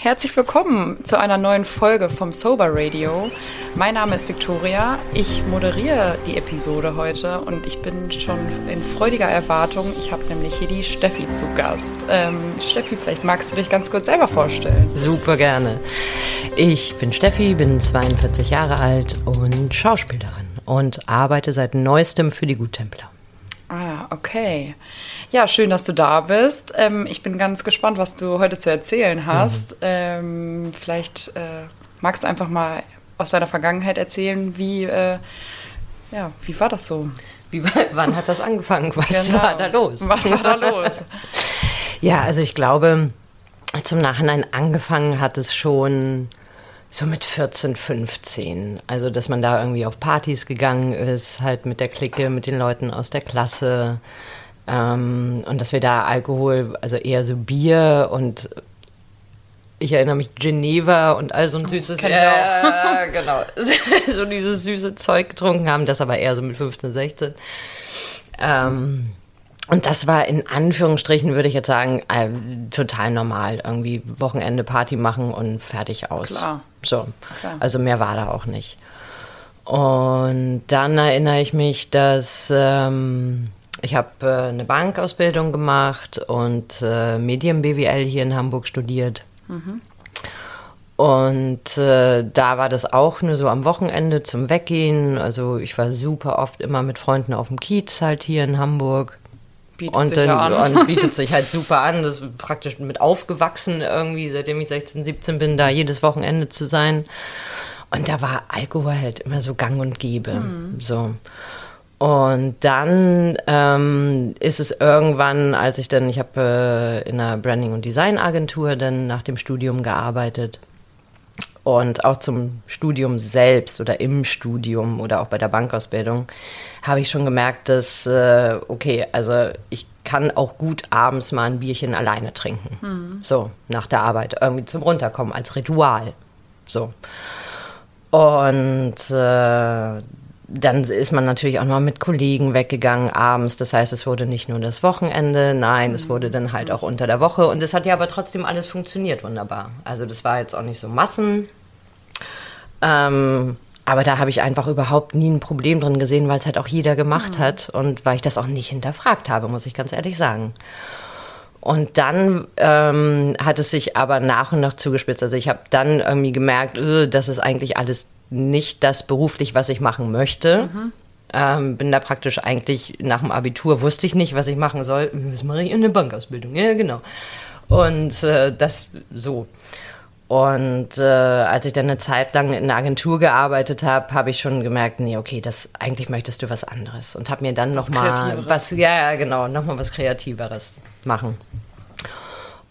Herzlich willkommen zu einer neuen Folge vom Sober Radio. Mein Name ist Victoria. Ich moderiere die Episode heute und ich bin schon in freudiger Erwartung. Ich habe nämlich hier die Steffi zu Gast. Ähm, Steffi, vielleicht magst du dich ganz kurz selber vorstellen. Super gerne. Ich bin Steffi, bin 42 Jahre alt und Schauspielerin und arbeite seit neuestem für die Guttempler. Okay. Ja, schön, dass du da bist. Ähm, ich bin ganz gespannt, was du heute zu erzählen hast. Mhm. Ähm, vielleicht äh, magst du einfach mal aus deiner Vergangenheit erzählen, wie, äh, ja, wie war das so? Wie, wann hat das angefangen? Was genau. war da los? Was war da los? ja, also ich glaube, zum Nachhinein angefangen hat es schon so mit 14, 15. Also, dass man da irgendwie auf Partys gegangen ist, halt mit der Clique, mit den Leuten aus der Klasse. Ähm, und dass wir da Alkohol, also eher so Bier und ich erinnere mich Geneva und all so ein süßes, oh, ja, genau, so dieses süße Zeug getrunken haben, das aber eher so mit 15, 16. Ähm, und das war in Anführungsstrichen, würde ich jetzt sagen, äh, total normal. Irgendwie Wochenende Party machen und fertig aus. Klar. So. Klar. Also mehr war da auch nicht. Und dann erinnere ich mich, dass ähm, ich habe äh, eine Bankausbildung gemacht und äh, Medien-BWL hier in Hamburg studiert. Mhm. Und äh, da war das auch nur so am Wochenende zum Weggehen. Also ich war super oft immer mit Freunden auf dem Kiez halt hier in Hamburg. Bietet und, sich dann, an. und bietet sich halt super an. Das ist praktisch mit aufgewachsen irgendwie, seitdem ich 16, 17 bin, da jedes Wochenende zu sein. Und da war Alkohol halt immer so gang und gäbe. Mhm. So. Und dann ähm, ist es irgendwann, als ich dann, ich habe äh, in einer Branding- und Designagentur dann nach dem Studium gearbeitet. Und auch zum Studium selbst oder im Studium oder auch bei der Bankausbildung habe ich schon gemerkt, dass, äh, okay, also ich kann auch gut abends mal ein Bierchen alleine trinken. Mhm. So, nach der Arbeit, irgendwie zum Runterkommen, als Ritual. So. Und äh, dann ist man natürlich auch noch mit Kollegen weggegangen abends. Das heißt, es wurde nicht nur das Wochenende, nein, es wurde dann halt auch unter der Woche. Und es hat ja aber trotzdem alles funktioniert wunderbar. Also das war jetzt auch nicht so Massen. Ähm, aber da habe ich einfach überhaupt nie ein Problem drin gesehen, weil es halt auch jeder gemacht mhm. hat und weil ich das auch nicht hinterfragt habe, muss ich ganz ehrlich sagen. Und dann ähm, hat es sich aber nach und nach zugespitzt. Also ich habe dann irgendwie gemerkt, äh, das ist eigentlich alles nicht das beruflich, was ich machen möchte. Mhm. Ähm, bin da praktisch eigentlich nach dem Abitur, wusste ich nicht, was ich machen soll. Was mache ich? Eine Bankausbildung, ja genau. Und äh, das so. Und äh, als ich dann eine Zeit lang in einer Agentur gearbeitet habe, habe ich schon gemerkt, nee, okay, das eigentlich möchtest du was anderes und habe mir dann noch was mal was, ja, genau, noch mal was Kreativeres machen.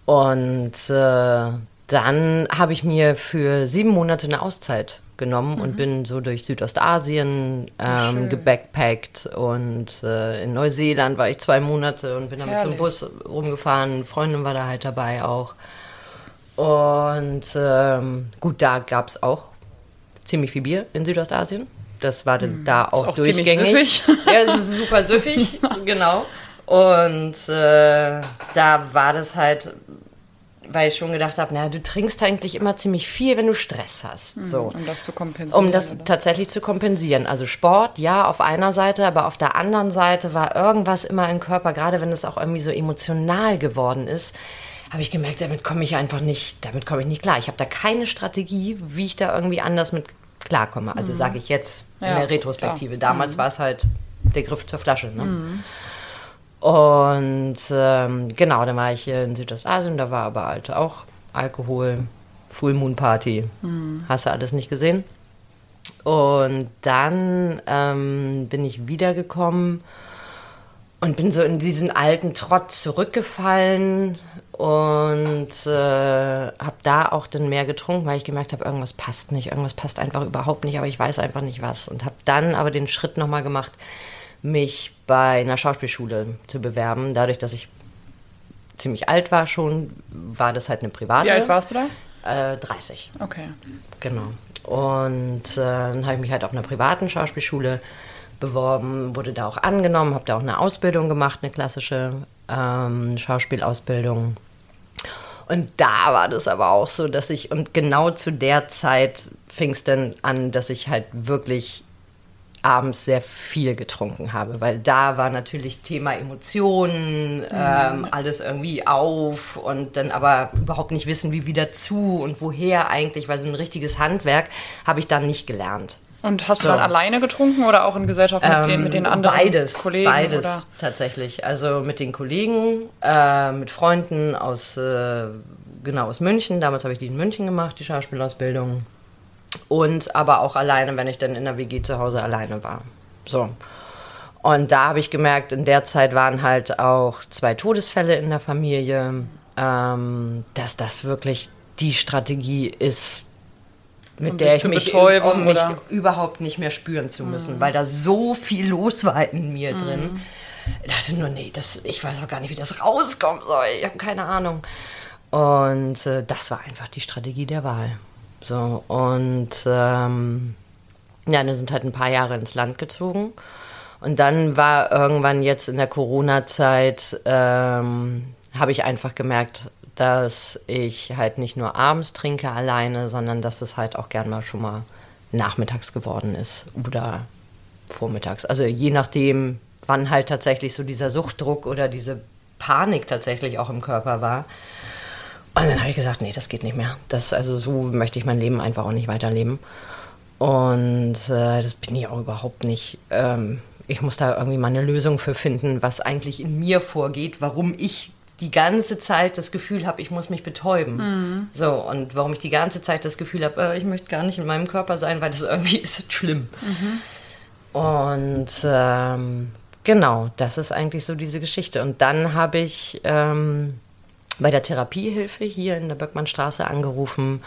Und äh, dann habe ich mir für sieben Monate eine Auszeit genommen mhm. und bin so durch Südostasien ähm, gebackpackt und äh, in Neuseeland war ich zwei Monate und bin dann mit so einem Bus rumgefahren. Eine Freundin war da halt dabei auch. Und ähm, gut, da gab es auch ziemlich viel Bier in Südostasien. Das war dann hm. da auch, auch durchgängig. Ja, es ist super süffig, genau. Und äh, da war das halt, weil ich schon gedacht habe, naja, du trinkst eigentlich immer ziemlich viel, wenn du Stress hast. Mhm, so. Um das zu kompensieren. Um das oder? tatsächlich zu kompensieren. Also Sport, ja, auf einer Seite, aber auf der anderen Seite war irgendwas immer im Körper, gerade wenn es auch irgendwie so emotional geworden ist, habe ich gemerkt, damit komme ich einfach nicht, damit komme ich nicht klar. Ich habe da keine Strategie, wie ich da irgendwie anders mit klarkomme. Also mhm. sage ich jetzt in ja, der Retrospektive. Klar. Damals mhm. war es halt der Griff zur Flasche. Ne? Mhm. Und ähm, genau, dann war ich in Südostasien, da war aber halt auch Alkohol, Full Moon Party. Mhm. Hast du alles nicht gesehen? Und dann ähm, bin ich wiedergekommen und bin so in diesen alten Trott zurückgefallen und äh, habe da auch dann mehr getrunken, weil ich gemerkt habe, irgendwas passt nicht, irgendwas passt einfach überhaupt nicht, aber ich weiß einfach nicht was. Und habe dann aber den Schritt nochmal gemacht, mich bei einer Schauspielschule zu bewerben. Dadurch, dass ich ziemlich alt war schon, war das halt eine private. Wie alt warst du da? Äh, 30. Okay. Genau. Und äh, dann habe ich mich halt auf einer privaten Schauspielschule beworben, wurde da auch angenommen, habe da auch eine Ausbildung gemacht, eine klassische ähm, Schauspielausbildung. Und da war das aber auch so, dass ich, und genau zu der Zeit fing es dann an, dass ich halt wirklich abends sehr viel getrunken habe, weil da war natürlich Thema Emotionen, ähm, alles irgendwie auf und dann aber überhaupt nicht wissen, wie wieder zu und woher eigentlich, weil so ein richtiges Handwerk habe ich dann nicht gelernt. Und hast So. du dann alleine getrunken oder auch in Gesellschaft mit, den, mit den anderen beides, Kollegen? Beides Oder? tatsächlich. Also mit den Kollegen, äh, mit Freunden aus, äh, genau, aus München. Damals habe ich die in München gemacht, die Schauspielausbildung. Und aber auch alleine, wenn ich dann in der WG zu Hause alleine war. So. Und da habe ich gemerkt, in der Zeit waren halt auch zwei Todesfälle in der Familie, ähm, dass das wirklich die Strategie ist, mit Um der ich mich, um mich überhaupt nicht mehr spüren zu müssen, weil da so viel los war in mir drin. Ich dachte nur, nee, das, ich weiß auch gar nicht, wie das rauskommen soll. Ich habe keine Ahnung. Und äh, das war einfach die Strategie der Wahl. So, und ähm, ja, wir sind halt ein paar Jahre ins Land gezogen. Und dann war irgendwann jetzt in der Corona-Zeit, ähm, habe ich einfach gemerkt, dass ich halt nicht nur abends trinke alleine, sondern dass es halt auch gern mal schon mal nachmittags geworden ist oder vormittags. Also je nachdem, wann halt tatsächlich so dieser Suchtdruck oder diese Panik tatsächlich auch im Körper war. Und dann habe ich gesagt, nee, das geht nicht mehr. Das, also so möchte ich mein Leben einfach auch nicht weiterleben. Und äh, das bin ich auch überhaupt nicht. Ähm, ich muss da irgendwie mal eine Lösung für finden, was eigentlich in mir vorgeht, warum ich die ganze Zeit das Gefühl habe, ich muss mich betäuben. So, und warum ich die ganze Zeit das Gefühl habe, äh, ich möchte gar nicht in meinem Körper sein, weil das irgendwie ist jetzt schlimm. Und ähm, genau, das ist eigentlich so diese Geschichte. Und dann habe ich ähm, bei der Therapiehilfe hier in der Böckmannstraße angerufen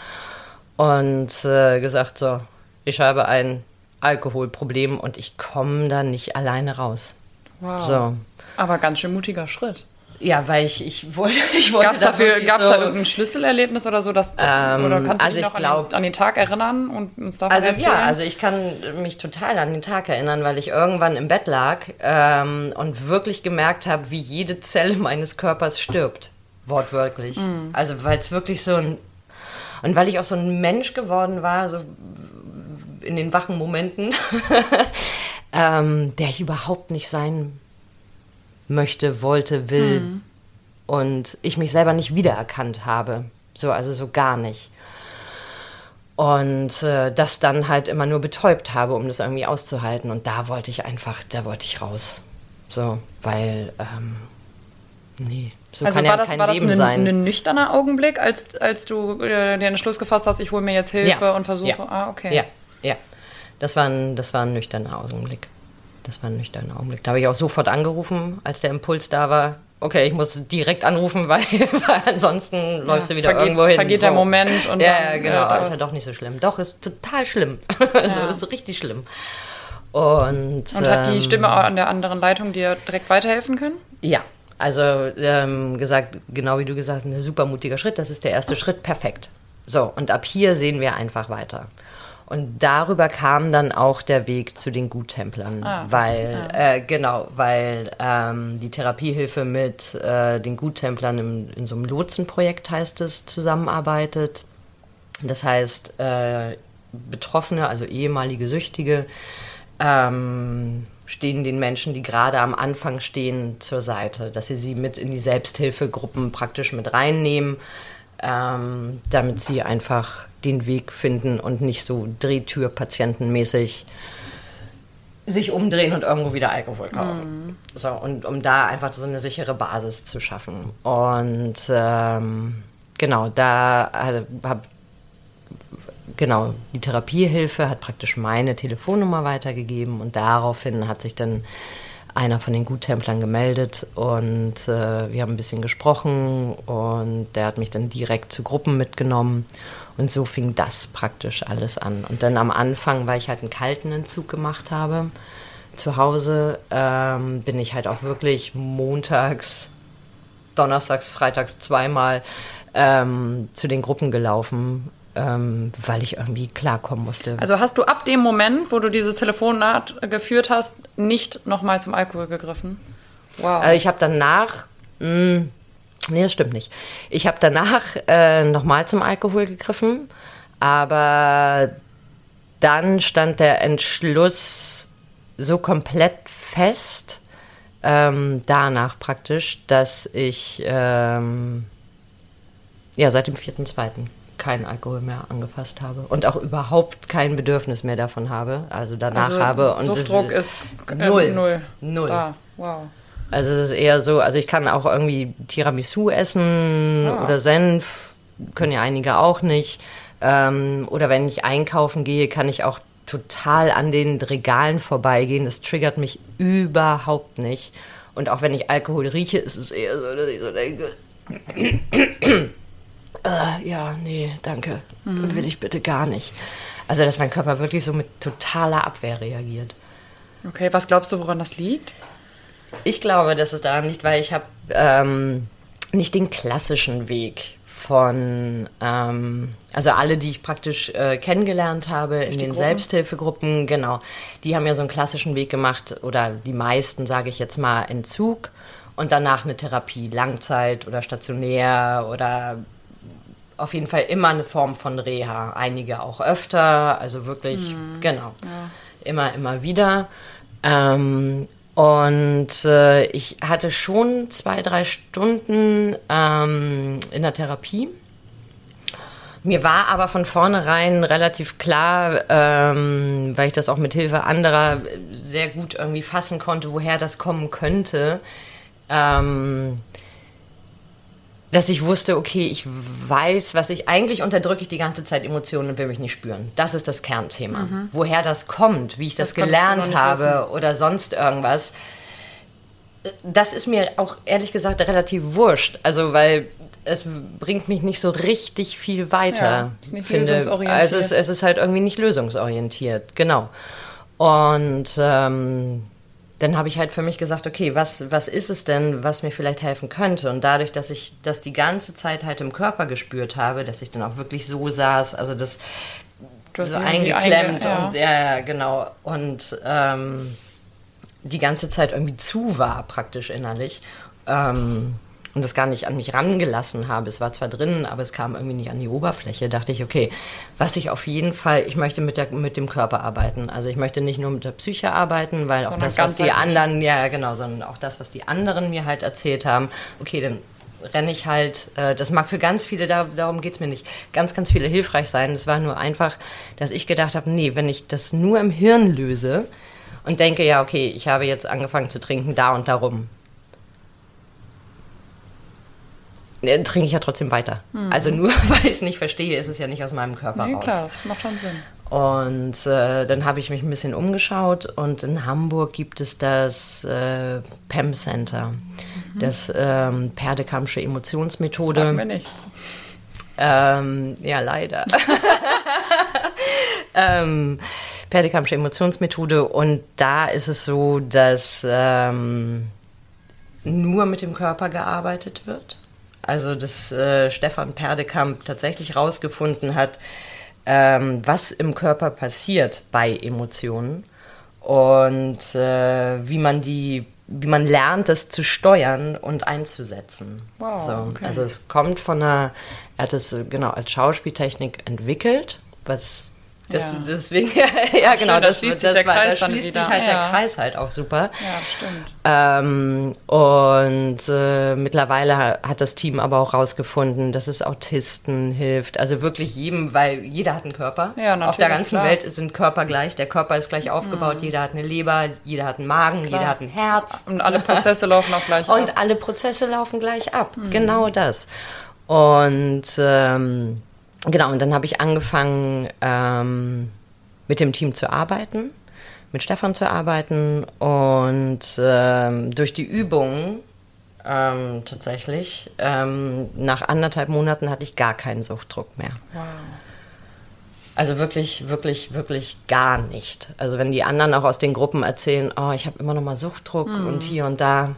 und äh, gesagt, so, ich habe ein Alkoholproblem und ich komme da nicht alleine raus. Wow. So. Aber ganz schön mutiger Schritt. Ja, weil ich, ich wollte, ich wollte Gab es dafür, so, da irgendein Schlüsselerlebnis oder so? Dass, Ähm, oder kannst du also dich ich noch glaub- an, den, an den Tag erinnern und uns davon Also erzählen? ja, also ich kann mich total an den Tag erinnern, weil ich irgendwann im Bett lag ähm, und wirklich gemerkt habe, wie jede Zelle meines Körpers stirbt. Wortwörtlich. Also weil es wirklich so ein... Und weil ich auch so ein Mensch geworden war, so in den wachen Momenten, ähm, der ich überhaupt nicht sein möchte, wollte, will. Und ich mich selber nicht wiedererkannt habe. So, also so gar nicht. Und äh, das dann halt immer nur betäubt habe, um das irgendwie auszuhalten. Und da wollte ich einfach, da wollte ich raus. So, weil, ähm, nee, so also kann war ja das, kein war das Leben ein, sein. ein nüchterner Augenblick, als, als du äh, den Entschluss gefasst hast, ich hole mir jetzt Hilfe und versuche. Ja. Ah, okay. Ja, ja. Das war ein, das war ein nüchterner Augenblick. Das war ein nüchterner Augenblick. Da habe ich auch sofort angerufen, als der Impuls da war. Okay, ich muss direkt anrufen, weil, weil ansonsten läufst du wieder vergeht- irgendwo hin. vergeht der Moment und ja, dann, ja, genau. ist ja doch nicht so schlimm. Doch, ist total schlimm. also Ja. ist richtig schlimm. Und, Und hat die ähm, Stimme an der anderen Leitung dir direkt weiterhelfen können? Ja, also ähm, gesagt, genau wie du gesagt hast, ein super mutiger Schritt. Das ist der erste Schritt, perfekt. So, und ab hier sehen wir einfach weiter. Und darüber kam dann auch der Weg zu den Guttemplern, Ah, weil, äh, genau, weil ähm, die Therapiehilfe mit äh, den Guttemplern im, in so einem Lotsenprojekt heißt es, zusammenarbeitet. Das heißt, äh, Betroffene, also ehemalige Süchtige, ähm, stehen den Menschen, die gerade am Anfang stehen, zur Seite, dass sie sie mit in die Selbsthilfegruppen praktisch mit reinnehmen, ähm, damit sie einfach den Weg finden und nicht so Drehtürpatientenmäßig sich umdrehen und irgendwo wieder Alkohol kaufen. So, und um da einfach so eine sichere Basis zu schaffen. Und ähm, genau, da habe genau, die Therapiehilfe hat praktisch meine Telefonnummer weitergegeben und daraufhin hat sich dann einer von den Guttemplern gemeldet und äh, wir haben ein bisschen gesprochen und der hat mich dann direkt zu Gruppen mitgenommen und so fing das praktisch alles an. Und dann am Anfang, weil ich halt einen kalten Entzug gemacht habe, zu Hause ähm, bin ich halt auch wirklich montags, donnerstags, freitags zweimal ähm, zu den Gruppen gelaufen, ähm, weil ich irgendwie klarkommen musste. Also hast du ab dem Moment, wo du dieses Telefonat geführt hast, nicht nochmal zum Alkohol gegriffen? Wow. Also ich habe danach, mh, Nee, das stimmt nicht. Ich habe danach äh, nochmal zum Alkohol gegriffen, aber dann stand der Entschluss so komplett fest, ähm, danach praktisch, dass ich ähm, ja seit dem 4.2. keinen Alkohol mehr angefasst habe und auch überhaupt kein Bedürfnis mehr davon habe, also danach Also habe. Und Suchtdruck das, ist äh, null. null. Null. Ah, wow. Also es ist eher so, also ich kann auch irgendwie Tiramisu essen Ah. oder Senf, können ja einige auch nicht. Ähm, oder wenn ich einkaufen gehe, kann ich auch total an den Regalen vorbeigehen. Das triggert mich überhaupt nicht. Und auch wenn ich Alkohol rieche, ist es eher so, dass ich so denke, äh, ja, nee, danke, will ich bitte gar nicht. Also dass mein Körper wirklich so mit totaler Abwehr reagiert. Okay, was glaubst du, woran das liegt? Ich glaube, dass es daran liegt, weil ich habe ähm, nicht den klassischen Weg von, ähm, also alle, die ich praktisch äh, kennengelernt habe in den Gruppen? Selbsthilfegruppen, genau, die haben ja so einen klassischen Weg gemacht oder die meisten, sage ich jetzt mal, Entzug und danach eine Therapie, Langzeit oder stationär oder auf jeden Fall immer eine Form von Reha. Einige auch öfter, also wirklich, genau, immer, immer wieder. Ähm, und äh, ich hatte schon zwei, drei Stunden ähm, in der Therapie. Mir war aber von vornherein relativ klar, ähm, weil ich das auch mit Hilfe anderer sehr gut irgendwie fassen konnte, woher das kommen könnte, ähm, dass ich wusste, okay, ich weiß, was ich eigentlich unterdrücke ich die ganze Zeit Emotionen und will mich nicht spüren. Das ist das Kernthema. Woher das kommt, wie ich das, Das gelernt habe oder sonst irgendwas, das ist mir auch ehrlich gesagt relativ wurscht. Also, weil es bringt mich nicht so richtig viel weiter. Ja, ist nicht finde. lösungsorientiert. Also es, es ist halt irgendwie nicht lösungsorientiert, genau. Und ähm, dann habe ich halt für mich gesagt, okay, was, was ist es denn, was mir vielleicht helfen könnte? Und dadurch, dass ich das die ganze Zeit halt im Körper gespürt habe, dass ich dann auch wirklich so saß, also das so eingeklemmt einge- und ja, ja, genau. Und ähm, die ganze Zeit irgendwie zu war, praktisch innerlich. Ähm, und das gar nicht an mich rangelassen habe. Es war zwar drin, aber es kam irgendwie nicht an die Oberfläche. Dachte ich, okay, was ich auf jeden Fall, ich möchte mit, der, mit dem Körper arbeiten. Also ich möchte nicht nur mit der Psyche arbeiten, weil auch Sondern das, was die anderen, ja genau, sondern auch das, was die anderen mir halt erzählt haben. Okay, dann renne ich halt, äh, das mag für ganz viele, da, darum geht es mir nicht, ganz, ganz viele hilfreich sein. Es war nur einfach, dass ich gedacht habe, nee, wenn ich das nur im Hirn löse und denke, ja, okay, ich habe jetzt angefangen zu trinken, da und darum. Dann trinke ich ja trotzdem weiter. Also nur weil ich es nicht verstehe, ist es ja nicht aus meinem Körper Nee, raus. klar, das macht schon Sinn. Und äh, dann habe ich mich ein bisschen umgeschaut und in Hamburg gibt es das äh, PEM Center, das ähm, Perdekampsche Emotionsmethode. Sag mir nichts. Ähm, ja, leider. ähm, Perdekampsche Emotionsmethode und da ist es so, dass ähm, nur mit dem Körper gearbeitet wird. Also, dass äh, Stefan Perdekamp tatsächlich rausgefunden hat, ähm, was im Körper passiert bei Emotionen und äh, wie man die, wie man lernt, das zu steuern und einzusetzen. Wow, so, okay. Also es kommt von einer, er hat es äh, genau als Schauspieltechnik entwickelt, was das, Ja. deswegen, ja genau, da das, schließt sich der war, Kreis da dann schließt wieder. sich halt Ja. der Kreis halt auch super. Ja, stimmt. Ähm, und äh, mittlerweile ha- hat das Team aber auch rausgefunden, dass es Autisten hilft. Also wirklich jedem, weil jeder hat einen Körper. Ja, Auf der ganzen klar. Mhm. Welt sind Körper gleich. Der Körper ist gleich aufgebaut. Jeder hat eine Leber, jeder hat einen Magen, jeder hat ein Herz. Und alle Prozesse laufen auch gleich Und ab. alle Prozesse laufen gleich ab. Genau das. Und ähm, genau, und dann habe ich angefangen, ähm, mit dem Team zu arbeiten, mit Stefan zu arbeiten und ähm, durch die Übung ähm, tatsächlich, ähm, nach anderthalb Monaten hatte ich gar keinen Suchtdruck mehr. Wow. Also wirklich, wirklich, wirklich gar nicht. Also wenn die anderen auch aus den Gruppen erzählen, oh, ich habe immer noch mal Suchtdruck und hier und da.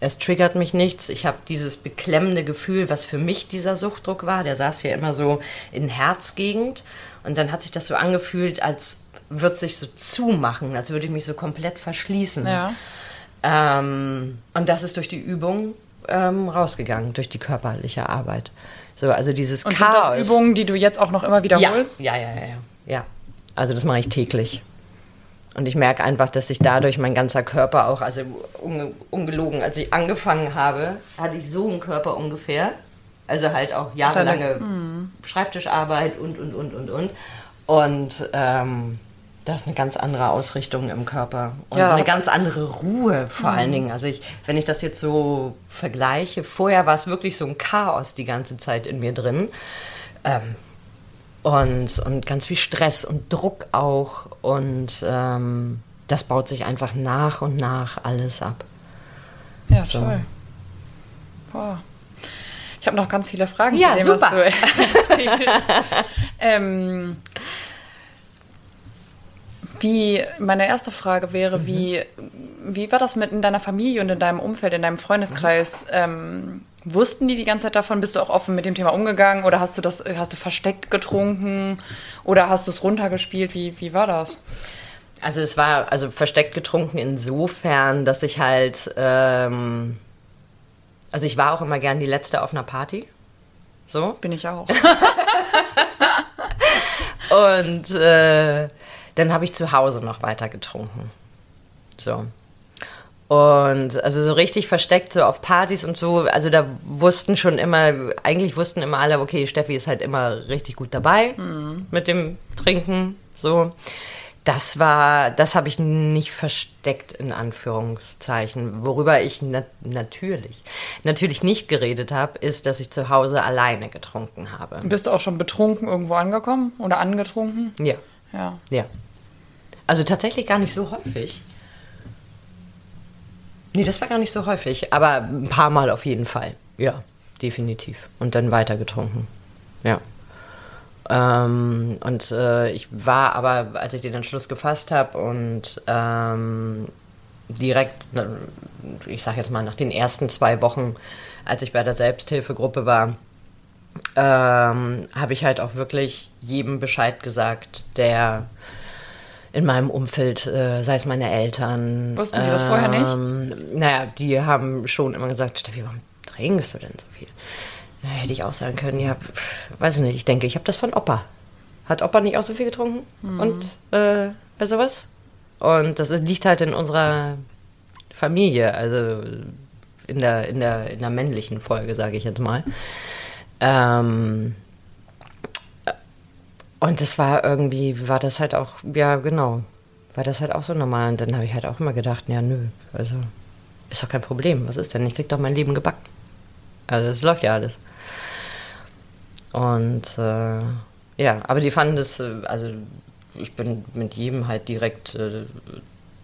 Es triggert mich nichts. Ich habe dieses beklemmende Gefühl, was für mich dieser Suchtdruck war. Der saß hier immer so in Herzgegend. Und dann hat sich das so angefühlt, als würde sich so zumachen, als würde ich mich so komplett verschließen. Ja. Ähm, und das ist durch die Übung ähm, rausgegangen durch die körperliche Arbeit. So, also dieses Und Chaos. sind das Übungen, die du jetzt auch noch immer wiederholst? Ja, ja, ja, ja. ja. Also das mache ich täglich. Und ich merke einfach, dass sich dadurch mein ganzer Körper auch, also unge ungelogen, als ich angefangen habe, hatte ich so einen Körper ungefähr. Also halt auch jahrelange Schreibtischarbeit und, und, und, und, und. Und ähm, da ist eine ganz andere Ausrichtung im Körper und Ja. eine ganz andere Ruhe vor allen Dingen. Also ich, wenn ich das jetzt so vergleiche, vorher war es wirklich so ein Chaos die ganze Zeit in mir drin. Ähm, und, und ganz viel Stress und Druck auch. Und ähm, das baut sich einfach nach und nach alles ab. Ja, So. toll. Boah. Ich habe noch ganz viele Fragen Ja, zu dem, super. was du erzählst. ähm, wie, meine erste Frage wäre, Mhm. wie, wie war das mit in deiner Familie und in deinem Umfeld, in deinem Freundeskreis? Ähm, wussten die die ganze Zeit davon? Bist du auch offen mit dem Thema umgegangen oder hast du das, hast du versteckt getrunken oder hast du es runtergespielt? Wie, wie war das? Also es war also versteckt getrunken insofern, dass ich halt, ähm, also ich war auch immer gern die letzte auf einer Party. So. Bin ich auch. Und äh, dann habe ich zu Hause noch weiter getrunken. So. Und also so richtig versteckt, so auf Partys und so, also da wussten schon immer, eigentlich wussten immer alle, okay, Steffi ist halt immer richtig gut dabei mit dem Trinken, so. Das war, das habe ich nicht versteckt in Anführungszeichen. Worüber ich na natürlich, natürlich nicht geredet habe, ist, dass ich zu Hause alleine getrunken habe. Bist du auch schon betrunken irgendwo angekommen oder angetrunken? Ja. Ja. Ja. Also tatsächlich gar nicht so häufig. Nee, das war gar nicht so häufig, aber ein paar Mal auf jeden Fall. Ja, definitiv. Und dann weiter getrunken. Ja. Ähm, und äh, ich war aber, als ich den Entschluss gefasst habe und ähm, direkt, ich sag jetzt mal, nach den ersten zwei Wochen, als ich bei der Selbsthilfegruppe war, ähm, habe ich halt auch wirklich jedem Bescheid gesagt, der in meinem Umfeld, äh, sei es meine Eltern. Wussten die das vorher nicht? nicht? Naja, die haben schon immer gesagt, Steffi, warum trinkst du denn so viel? Na, hätte ich auch sagen können, ja, weiß ich nicht, ich denke, ich habe das von Opa. Hat Opa nicht auch so viel getrunken? Mhm. Und äh, also was? Und das liegt halt in unserer Familie, also in der, in der, in der männlichen Folge, sage ich jetzt mal. Ähm, und das war irgendwie, war das halt auch, ja genau, war das halt auch so normal. Und dann habe ich halt auch immer gedacht, ja nö, also ist doch kein Problem, was ist denn? Ich krieg doch mein Leben gebacken. Also es läuft ja alles. Und äh, ja, aber die fanden das, äh, also ich bin mit jedem halt direkt äh,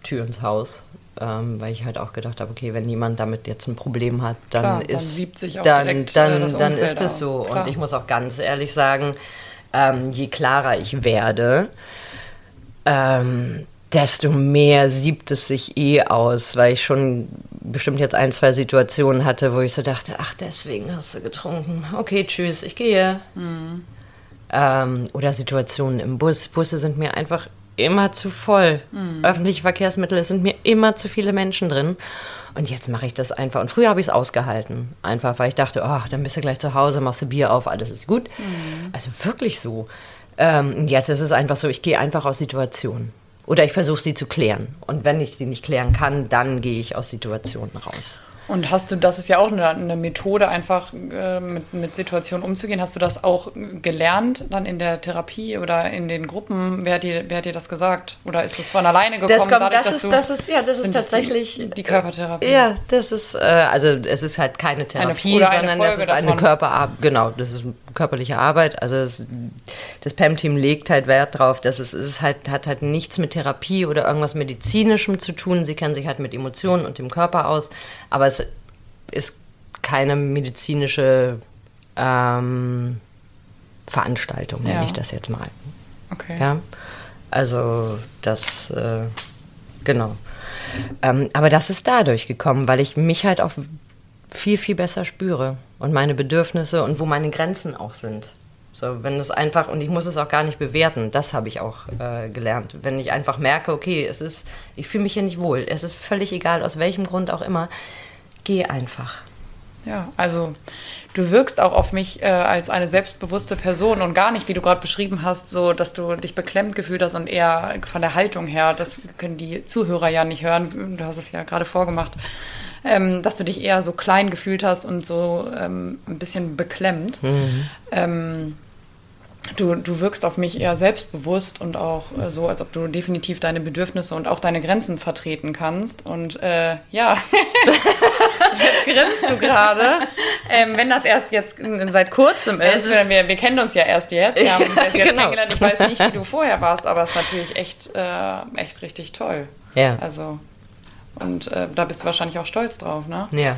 Tür ins Haus, ähm, weil ich halt auch gedacht habe, okay, wenn jemand damit jetzt ein Problem hat, dann Klar, ist dann, dann, äh, das dann ist es so. Klar. Und ich muss auch ganz ehrlich sagen, ähm, je klarer ich werde, ähm, desto mehr siebt es sich eh aus, weil ich schon bestimmt jetzt ein, zwei Situationen hatte, wo ich so dachte, ach, deswegen hast du getrunken. Okay, tschüss, ich gehe. Mhm. Ähm, oder Situationen im Bus. Busse sind mir einfach immer zu voll. Mhm. Öffentliche Verkehrsmittel, es sind mir immer zu viele Menschen drin. Und jetzt mache ich das einfach. Und früher habe ich es ausgehalten. Einfach, weil ich dachte, ach, dann bist du gleich zu Hause, machst du Bier auf, alles ist gut. Mhm. Also wirklich so. Ähm, jetzt ist es einfach so, ich gehe einfach aus Situationen. Oder ich versuche sie zu klären. Und wenn ich sie nicht klären kann, dann gehe ich aus Situationen raus. Und hast du, das ist ja auch eine, eine Methode, einfach äh, mit, mit Situationen umzugehen. Hast du das auch gelernt dann in der Therapie oder in den Gruppen? Wer hat dir, wer hat dir das gesagt? Oder ist das von alleine gekommen? Das, kommt, dadurch, das, ist, das ist, ja, das ist tatsächlich. Die, die Körpertherapie. Ja, das ist, äh, also es ist halt keine Therapie, sondern das ist eine davon. Körperarbeit. Genau, das ist körperliche Arbeit. Also es, das PEM-Team legt halt Wert drauf, dass es, es halt, hat halt nichts mit Therapie oder irgendwas Medizinischem zu tun. Sie kennen sich halt mit Emotionen und dem Körper aus, aber es ist keine medizinische ähm, Veranstaltung, nenne Ja. ich das jetzt mal. Okay. Ja, also das, äh, genau. Ähm, aber das ist dadurch gekommen, weil ich mich halt auch viel, viel besser spüre und meine Bedürfnisse und wo meine Grenzen auch sind. So, wenn es einfach, und ich muss es auch gar nicht bewerten, das habe ich auch äh, gelernt. Wenn ich einfach merke, okay, es ist, ich fühle mich hier nicht wohl, es ist völlig egal, aus welchem Grund auch immer, geh einfach. Ja, also du wirkst auch auf mich äh, als eine selbstbewusste Person und gar nicht, wie du gerade beschrieben hast, so, dass du dich beklemmt gefühlt hast und eher von der Haltung her, das können die Zuhörer ja nicht hören, du hast es ja gerade vorgemacht, ähm, dass du dich eher so klein gefühlt hast und so ähm, ein bisschen beklemmt. Mhm. Ähm, du, du wirkst auf mich eher selbstbewusst und auch äh, so, als ob du definitiv deine Bedürfnisse und auch deine Grenzen vertreten kannst. Und äh, ja, jetzt grinst du gerade. Ähm, wenn das erst jetzt seit kurzem ist, ist wir, wir, kennen uns ja erst jetzt. Wir haben uns jetzt genau. kennengelernt. Ich weiß nicht, wie du vorher warst, aber es ist natürlich echt, äh, echt richtig toll. Ja. Also, und äh, da bist du wahrscheinlich auch stolz drauf, ne? Ja.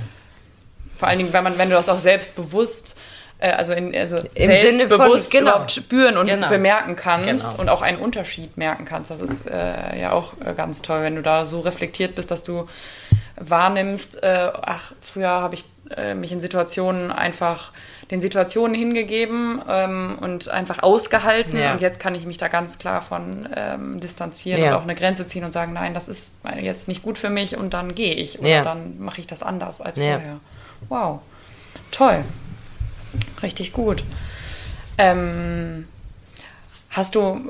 Vor allen Dingen, wenn, man, wenn du das auch selbstbewusst äh, also, in, also im Sinne von genau. überhaupt spüren und genau. bemerken kannst genau. und auch einen Unterschied merken kannst. Das ist äh, ja auch äh, ganz toll, wenn du da so reflektiert bist, dass du wahrnimmst, äh, ach, früher habe ich äh, mich in Situationen einfach den Situationen hingegeben ähm, und einfach ausgehalten ja. und jetzt kann ich mich da ganz klar von ähm, distanzieren ja. und auch eine Grenze ziehen und sagen, nein, das ist jetzt nicht gut für mich und dann gehe ich oder ja. dann mache ich das anders als vorher. Wow, toll. Richtig gut. Ähm, hast du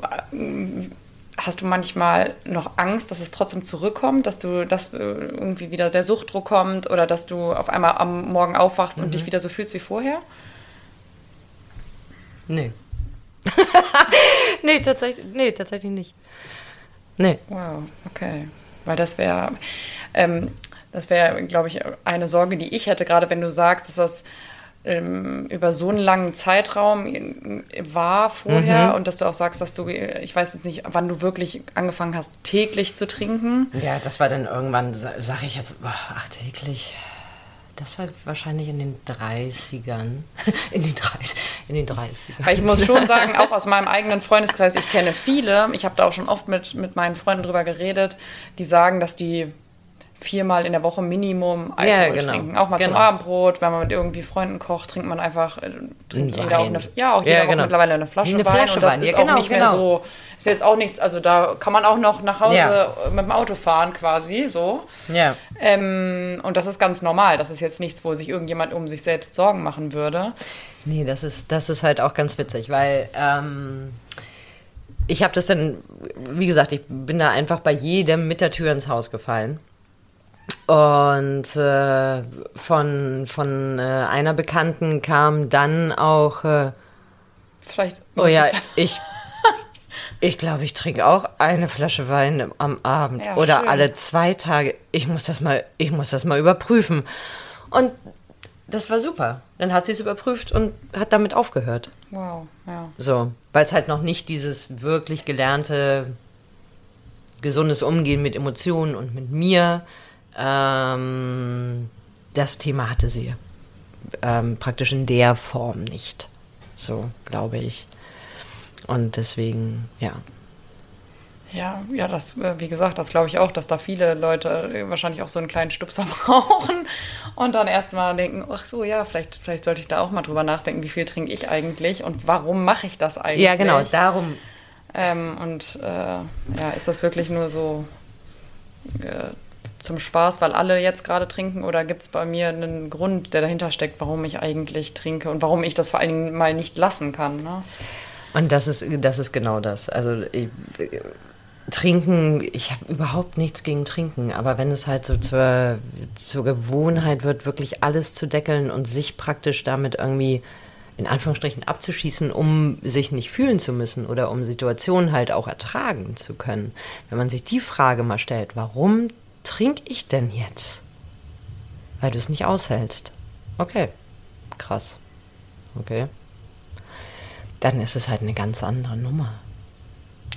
hast du manchmal noch Angst, dass es trotzdem zurückkommt, dass du, dass irgendwie wieder der Suchtdruck kommt oder dass du auf einmal am Morgen aufwachst mhm. und dich wieder so fühlst wie vorher? Nee. nee, tatsächlich, nee, tatsächlich nicht. Nee. Wow, okay. Weil das wäre, ähm, das wäre, glaube ich, eine Sorge, die ich hätte, gerade wenn du sagst, dass das ähm, über so einen langen Zeitraum war vorher mhm. und dass du auch sagst, dass du, ich weiß jetzt nicht, wann du wirklich angefangen hast, täglich zu trinken. Ja, das war dann irgendwann, sag ich jetzt, ach, täglich. Das war wahrscheinlich in den 30ern. In den 30, in den 30ern. Weil ich muss schon sagen, auch aus meinem eigenen Freundeskreis, ich kenne viele, ich habe da auch schon oft mit, mit meinen Freunden drüber geredet, die sagen, dass die viermal in der Woche Minimum Alkohol ja, genau. trinken. Auch mal genau. zum Abendbrot, wenn man mit irgendwie Freunden kocht, trinkt man einfach, äh, trinkt jeder auch eine, ja, auch jeder ja, genau. auch mittlerweile eine Flasche eine Wein. Flasche und das Wein. ist ja, auch genau, nicht mehr genau. so, ist jetzt auch nichts, also da kann man auch noch nach Hause mit dem Auto fahren quasi, so. Ja. Ähm, und das ist ganz normal. Das ist jetzt nichts, wo sich irgendjemand um sich selbst Sorgen machen würde. Nee, das ist, das ist halt auch ganz witzig, weil ähm, ich habe das dann, wie gesagt, ich bin da einfach bei jedem mit der Tür ins Haus gefallen. Und äh, von, von äh, einer Bekannten kam dann auch, äh, Vielleicht oh ja, ich, ich glaube, ich trinke auch eine Flasche Wein am Abend Ja, oder schön. alle zwei Tage. Ich muss das mal, ich muss das mal überprüfen. Und das war super. Dann hat sie es überprüft und hat damit aufgehört. Wow, ja. So, weil es halt noch nicht dieses wirklich gelernte gesundes Umgehen mit Emotionen und mit mir, ähm, das Thema hatte sie ähm, praktisch in der Form nicht. So, glaube ich. Und deswegen, ja. Ja, ja, das, äh, wie gesagt, das glaube ich auch, dass da viele Leute äh, wahrscheinlich auch so einen kleinen Stupser brauchen und dann erstmal denken, ach so, ja, vielleicht, vielleicht sollte ich da auch mal drüber nachdenken, wie viel trinke ich eigentlich und warum mache ich das eigentlich? Ja, genau, darum. Ähm, und äh, ja, ist das wirklich nur so äh, zum Spaß, weil alle jetzt gerade trinken oder gibt es bei mir einen Grund, der dahinter steckt, warum ich eigentlich trinke und warum ich das vor allen Dingen mal nicht lassen kann? Ne? Und das ist, das ist genau das. Also ich, Trinken, ich habe überhaupt nichts gegen Trinken, aber wenn es halt so zur, zur Gewohnheit wird, wirklich alles zu deckeln und sich praktisch damit irgendwie in Anführungsstrichen abzuschießen, um sich nicht fühlen zu müssen oder um Situationen halt auch ertragen zu können. Wenn man sich die Frage mal stellt, warum trinke ich denn jetzt? Weil du es nicht aushältst. Okay, krass. Okay. Dann ist es halt eine ganz andere Nummer.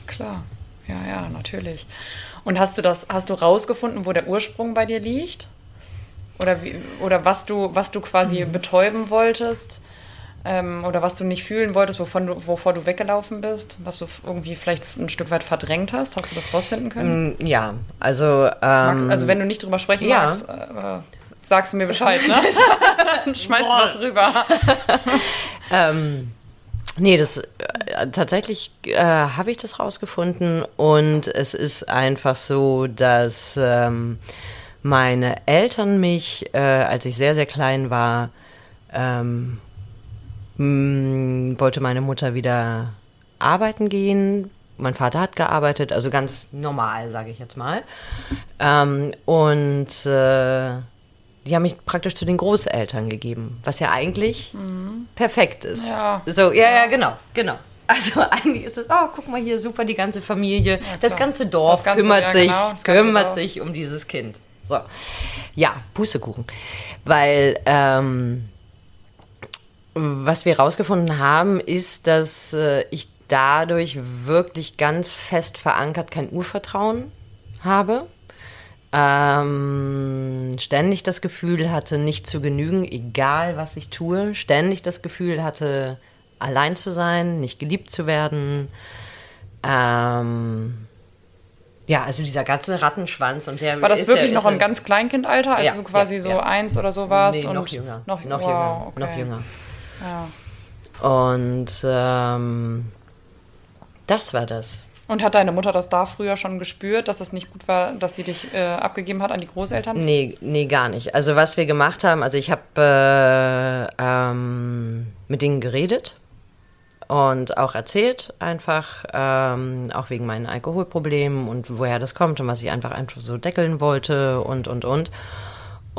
Klar, ja, ja, natürlich. Und hast du das, hast du rausgefunden, wo der Ursprung bei dir liegt? Oder, wie, oder was du, was du quasi Mhm. betäuben wolltest? Ähm, oder was du nicht fühlen wolltest, wovon du, wovor du weggelaufen bist? Was du irgendwie vielleicht ein Stück weit verdrängt hast? Hast du das rausfinden können? Mm, Ja, also. Mag, Ähm, also wenn du nicht drüber sprechen ja. magst, äh, sagst du mir Bescheid, ne? Dann schmeißt du was rüber. ähm, nee, das äh, tatsächlich äh, habe ich das rausgefunden und es ist einfach so, dass ähm, meine Eltern mich, äh, als ich sehr, sehr klein war, ähm, mh, wollte meine Mutter wieder arbeiten gehen. Mein Vater hat gearbeitet, also ganz normal, sage ich jetzt mal. Ähm, und äh, die haben mich praktisch zu den Großeltern gegeben, was ja eigentlich perfekt ist. Ja. So, ja, ja, genau, genau. Also eigentlich ist es, oh, guck mal hier, super, die ganze Familie, das klar. ganze Dorf Das ganze- kümmert ja, sich, genau, das kümmert sich um dieses Kind. So, ja, Pustekuchen. Weil, ähm, was wir rausgefunden haben, ist, dass äh, ich dadurch wirklich ganz fest verankert kein Urvertrauen habe. Ähm, ständig das Gefühl hatte, nicht zu genügen, egal was ich tue. Ständig das Gefühl hatte, allein zu sein, nicht geliebt zu werden. Ähm, ja, also dieser ganze Rattenschwanz und der War das wirklich ja, noch im ja- ganz Kleinkindalter, als Ja, du quasi so eins oder so warst? Nee, und noch jünger. Noch, noch wow, jünger. okay. Noch jünger. Ja. Und ähm, das war das. Und hat deine Mutter das da früher schon gespürt, dass es nicht gut war, dass sie dich äh, abgegeben hat an die Großeltern? Nee, nee, gar nicht. Also was wir gemacht haben, also ich habe äh, ähm, mit denen geredet und auch erzählt einfach, ähm, auch wegen meinen Alkoholproblemen und woher das kommt und was ich einfach einfach so deckeln wollte und, und, und.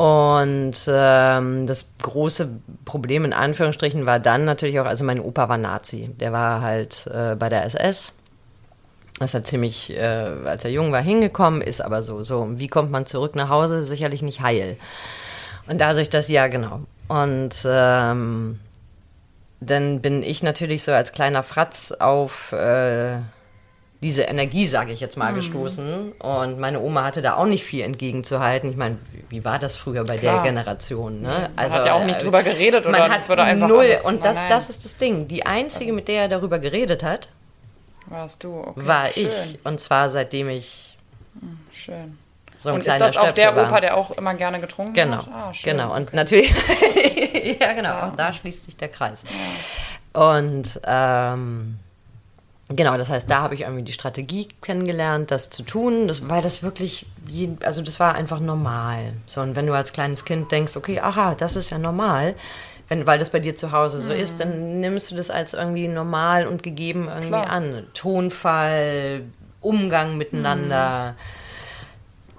Und ähm, das große Problem in Anführungsstrichen war dann natürlich auch, also mein Opa war Nazi. Der war halt äh, bei der SS. Das hat ziemlich, äh, als er jung war, hingekommen, ist aber so, so, wie kommt man zurück nach Hause? Sicherlich nicht heil. Und dadurch das, ja, genau. Und ähm, dann bin ich natürlich so als kleiner Fratz auf äh, diese Energie, sage ich jetzt mal, gestoßen. Und meine Oma hatte da auch nicht viel entgegenzuhalten. Ich meine, wie, war das früher bei Klar. der Generation? Ne? Man hat ja auch nicht drüber geredet oder man es hat wurde einfach null. alles- Und das, das ist das Ding. Die einzige, mit der er darüber geredet hat, Warst du, okay. war schön, ich. Und zwar seitdem ich Schön. so Und ist das auch der Stöpsel war. Opa, der auch immer gerne getrunken Genau, hat? Ah, schön. genau. Und natürlich, ja genau, auch da schließt sich der Kreis. Und ähm, genau, das heißt, da habe ich irgendwie die Strategie kennengelernt, das zu tun, das, weil das wirklich, jeden, also das war einfach normal. So, und wenn du als kleines Kind denkst, okay, aha, das ist ja normal, wenn, weil das bei dir zu Hause so ist, dann nimmst du das als irgendwie normal und gegeben irgendwie Klar. an. Tonfall, Umgang miteinander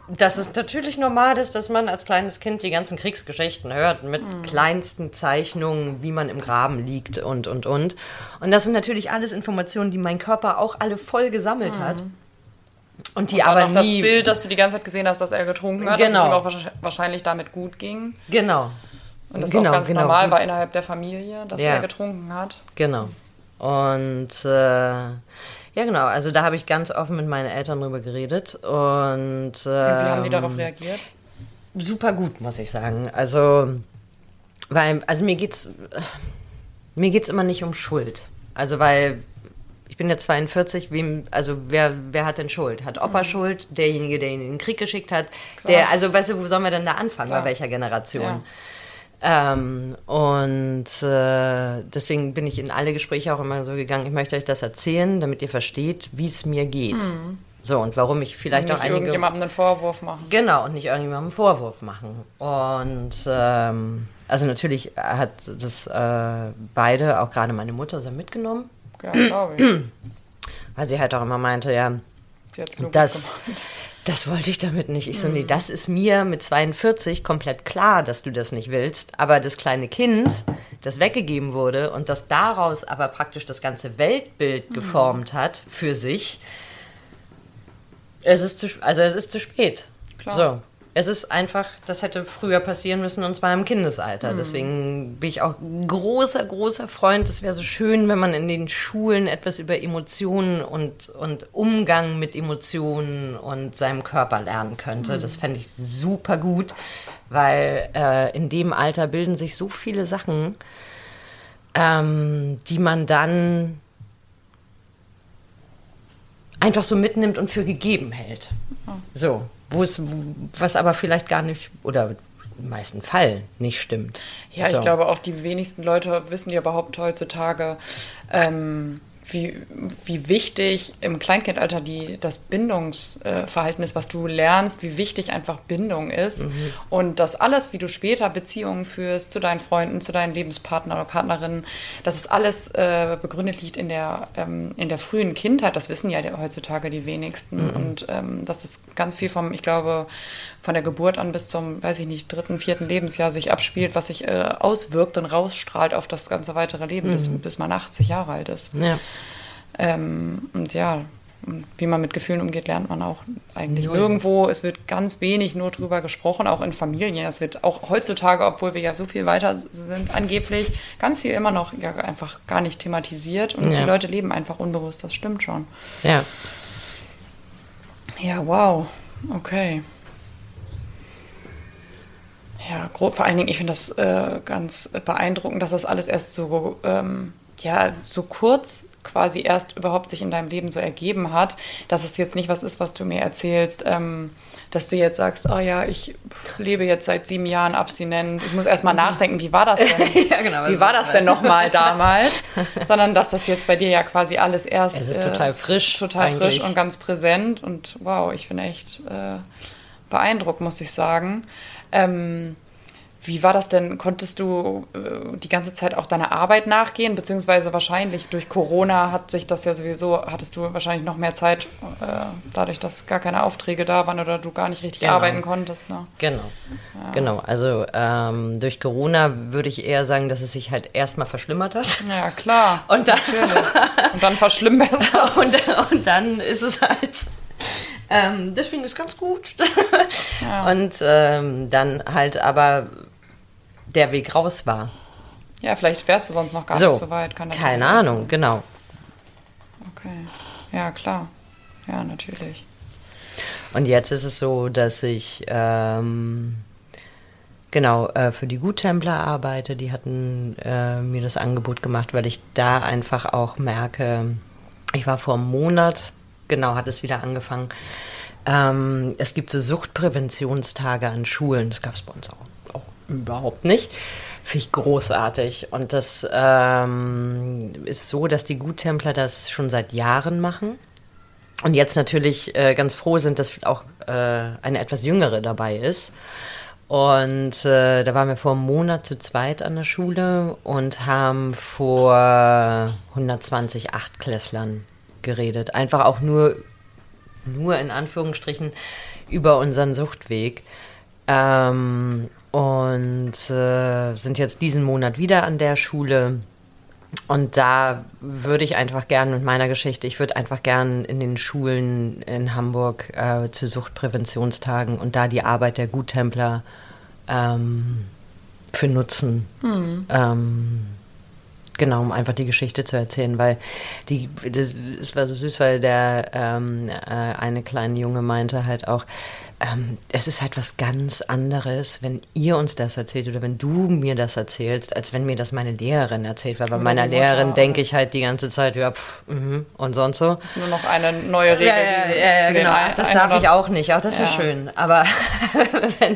dass es natürlich normal ist, dass man als kleines Kind die ganzen Kriegsgeschichten hört, mit kleinsten Zeichnungen, wie man im Graben liegt und, und, und. Und das sind natürlich alles Informationen, die mein Körper auch alle voll gesammelt hat. Und die Dann aber noch das nie... Bild, das du die ganze Zeit gesehen hast, dass er getrunken hat, dass es Genau. ihm auch wahrscheinlich- damit gut ging. Genau. Und das genau, auch ganz genau, normal war innerhalb der Familie, dass Ja. er getrunken hat. Genau. Und äh, ja, genau. Also da habe ich ganz offen mit meinen Eltern drüber geredet. Und, Und wie haben die ähm, darauf reagiert? super gut, muss ich sagen. Also, weil, also mir geht's, mir geht's immer nicht um Schuld. Also, weil ich bin jetzt 42, wem, also wer, wer hat denn Schuld? Hat Opa Schuld? Derjenige, der ihn in den Krieg geschickt hat? Der, also, weißt du, wo sollen wir denn da anfangen? Klar. Bei welcher Generation? Ja. Ähm, und äh, deswegen bin ich in alle Gespräche auch immer so gegangen, ich möchte euch das erzählen, damit ihr versteht, wie es mir geht. So, und warum ich vielleicht Nicht auch einige... irgendjemandem einen Vorwurf machen. Genau, und nicht irgendjemandem einen Vorwurf machen. Und ähm, also natürlich hat das äh, beide, auch gerade meine Mutter, sehr mitgenommen, Ja, glaube ich. weil sie halt auch immer meinte, ja, das. Das wollte ich damit nicht. Ich so, nee, das ist mir mit 42 komplett klar, dass du das nicht willst. Aber das kleine Kind, das weggegeben wurde und das daraus aber praktisch das ganze Weltbild geformt hat für sich, es ist zu, also es ist zu spät. Klar. So. Es ist einfach, das hätte früher passieren müssen und zwar im Kindesalter. Deswegen bin ich auch ein großer, großer Freund. Es wäre so schön, wenn man in den Schulen etwas über Emotionen und, und Umgang mit Emotionen und seinem Körper lernen könnte. Das fände ich super gut, weil äh, in dem Alter bilden sich so viele Sachen, ähm, die man dann einfach so mitnimmt und für gegeben hält. So, wo es, was aber vielleicht gar nicht, oder im meisten Fall nicht stimmt. Ja, so. ich glaube auch, die wenigsten Leute wissen ja überhaupt heutzutage, ähm, wie, wie wichtig im Kleinkindalter die, das Bindungsverhalten ist, was du lernst, wie wichtig einfach Bindung ist. Mhm. Und das alles, wie du später Beziehungen führst zu deinen Freunden, zu deinen Lebenspartner oder Partnerinnen, dass es alles äh, begründet liegt in der, ähm, in der frühen Kindheit. Das wissen ja heutzutage die wenigsten. Mhm. Und ähm, das ist ganz viel vom, ich glaube, von der Geburt an bis zum, weiß ich nicht, dritten, vierten Lebensjahr sich abspielt, was sich äh, auswirkt und rausstrahlt auf das ganze weitere Leben, mhm. bis, bis man 80 Jahre alt ist. Ja. Ähm, und ja, wie man mit Gefühlen umgeht, lernt man auch eigentlich Null. nirgendwo. Es wird ganz wenig nur drüber gesprochen, auch in Familien. Es wird auch heutzutage, obwohl wir ja so viel weiter sind, angeblich ganz viel immer noch ja, einfach gar nicht thematisiert. Und ja. die Leute leben einfach unbewusst. Das stimmt schon. Ja. Ja, wow. Okay. Ja, grob, vor allen Dingen, ich finde das äh, ganz beeindruckend, dass das alles erst so, ähm, ja, so kurz quasi erst überhaupt sich in deinem Leben so ergeben hat, dass es jetzt nicht was ist, was du mir erzählst, ähm, dass du jetzt sagst, oh ja, ich lebe jetzt seit sieben Jahren abstinent, ich muss erst mal nachdenken, wie war das denn? ja, genau, wie war das denn nochmal damals? Sondern dass das jetzt bei dir ja quasi alles erst... Es ist total frisch. Total eigentlich. frisch und ganz präsent und wow, ich bin echt äh, beeindruckt, muss ich sagen. Ähm, wie war das denn? Konntest du äh, die ganze Zeit auch deiner Arbeit nachgehen? Beziehungsweise wahrscheinlich durch Corona hat sich das ja sowieso, hattest du wahrscheinlich noch mehr Zeit, äh, dadurch, dass gar keine Aufträge da waren oder du gar nicht richtig genau. arbeiten konntest. Ne? Genau. Ja. Genau. Also ähm, durch Corona würde ich eher sagen, dass es sich halt erstmal verschlimmert hat. Ja, klar. Und dann, und dann verschlimmert es. und, und dann ist es halt ähm, deswegen ist ganz gut. Ja. Und ähm, dann halt aber der Weg raus war. Ja, vielleicht wärst du sonst noch gar so, nicht so weit. keine Ahnung, sein. genau. Okay. Ja, klar. Ja, natürlich. Und jetzt ist es so, dass ich ähm, genau äh, für die Guttempler arbeite. Die hatten äh, mir das Angebot gemacht, weil ich da einfach auch merke, ich war vor einem Monat genau, hat es wieder angefangen. Ähm, es gibt so Suchtpräventionstage an Schulen. Das gab es bei uns auch, auch überhaupt nicht. Finde ich großartig. Und das ähm, ist so, dass die Guttempler das schon seit Jahren machen. Und jetzt natürlich äh, ganz froh sind, dass auch äh, eine etwas jüngere dabei ist. Und äh, da waren wir vor einem Monat zu zweit an der Schule und haben vor 120 Achtklässlern geredet. Einfach auch nur, nur in Anführungsstrichen über unseren Suchtweg. Ähm, und äh, sind jetzt diesen Monat wieder an der Schule. Und da würde ich einfach gern mit meiner Geschichte, ich würde einfach gern in den Schulen in Hamburg äh, zu Suchtpräventionstagen und da die Arbeit der Guttempler ähm, für nutzen. Mhm. Ähm, Genau, um einfach die Geschichte zu erzählen, weil die, das, das war so süß, weil der ähm, äh, eine kleine Junge meinte halt auch, ähm, es ist halt was ganz anderes, wenn ihr uns das erzählt oder wenn du mir das erzählst, als wenn mir das meine Lehrerin erzählt. Weil bei oder meiner Lehrerin denke ich halt die ganze Zeit, ja, pff, mh, und sonst so. Das ist nur noch eine neue Regel. Ja, ja, ja, ja genau. Das darf ich auch nicht. Auch das ja. ist ja schön. Aber wenn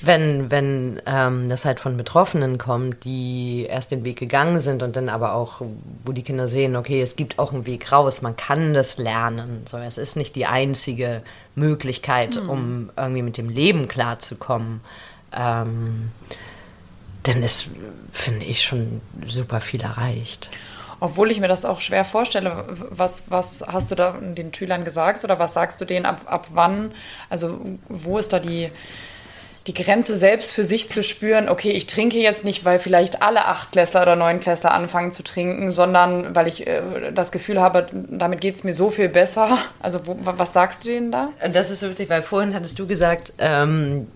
wenn, wenn ähm, das halt von Betroffenen kommt, die erst den Weg gegangen sind und dann aber auch, wo die Kinder sehen, okay, es gibt auch einen Weg raus, man kann das lernen. So, es ist nicht die einzige Möglichkeit, mhm. um irgendwie mit dem Leben klarzukommen. Ähm, dann ist, finde ich, schon super viel erreicht. Obwohl ich mir das auch schwer vorstelle, was, was hast du da den Schülern gesagt oder was sagst du denen ab, ab wann? Also wo ist da die, die Grenze selbst für sich zu spüren, okay, ich trinke jetzt nicht, weil vielleicht alle Achtklässler oder Neunklässler anfangen zu trinken, sondern weil ich äh, das Gefühl habe, damit geht es mir so viel besser. Also wo, was sagst du denen da? Das ist witzig, weil vorhin hattest du gesagt, ähm,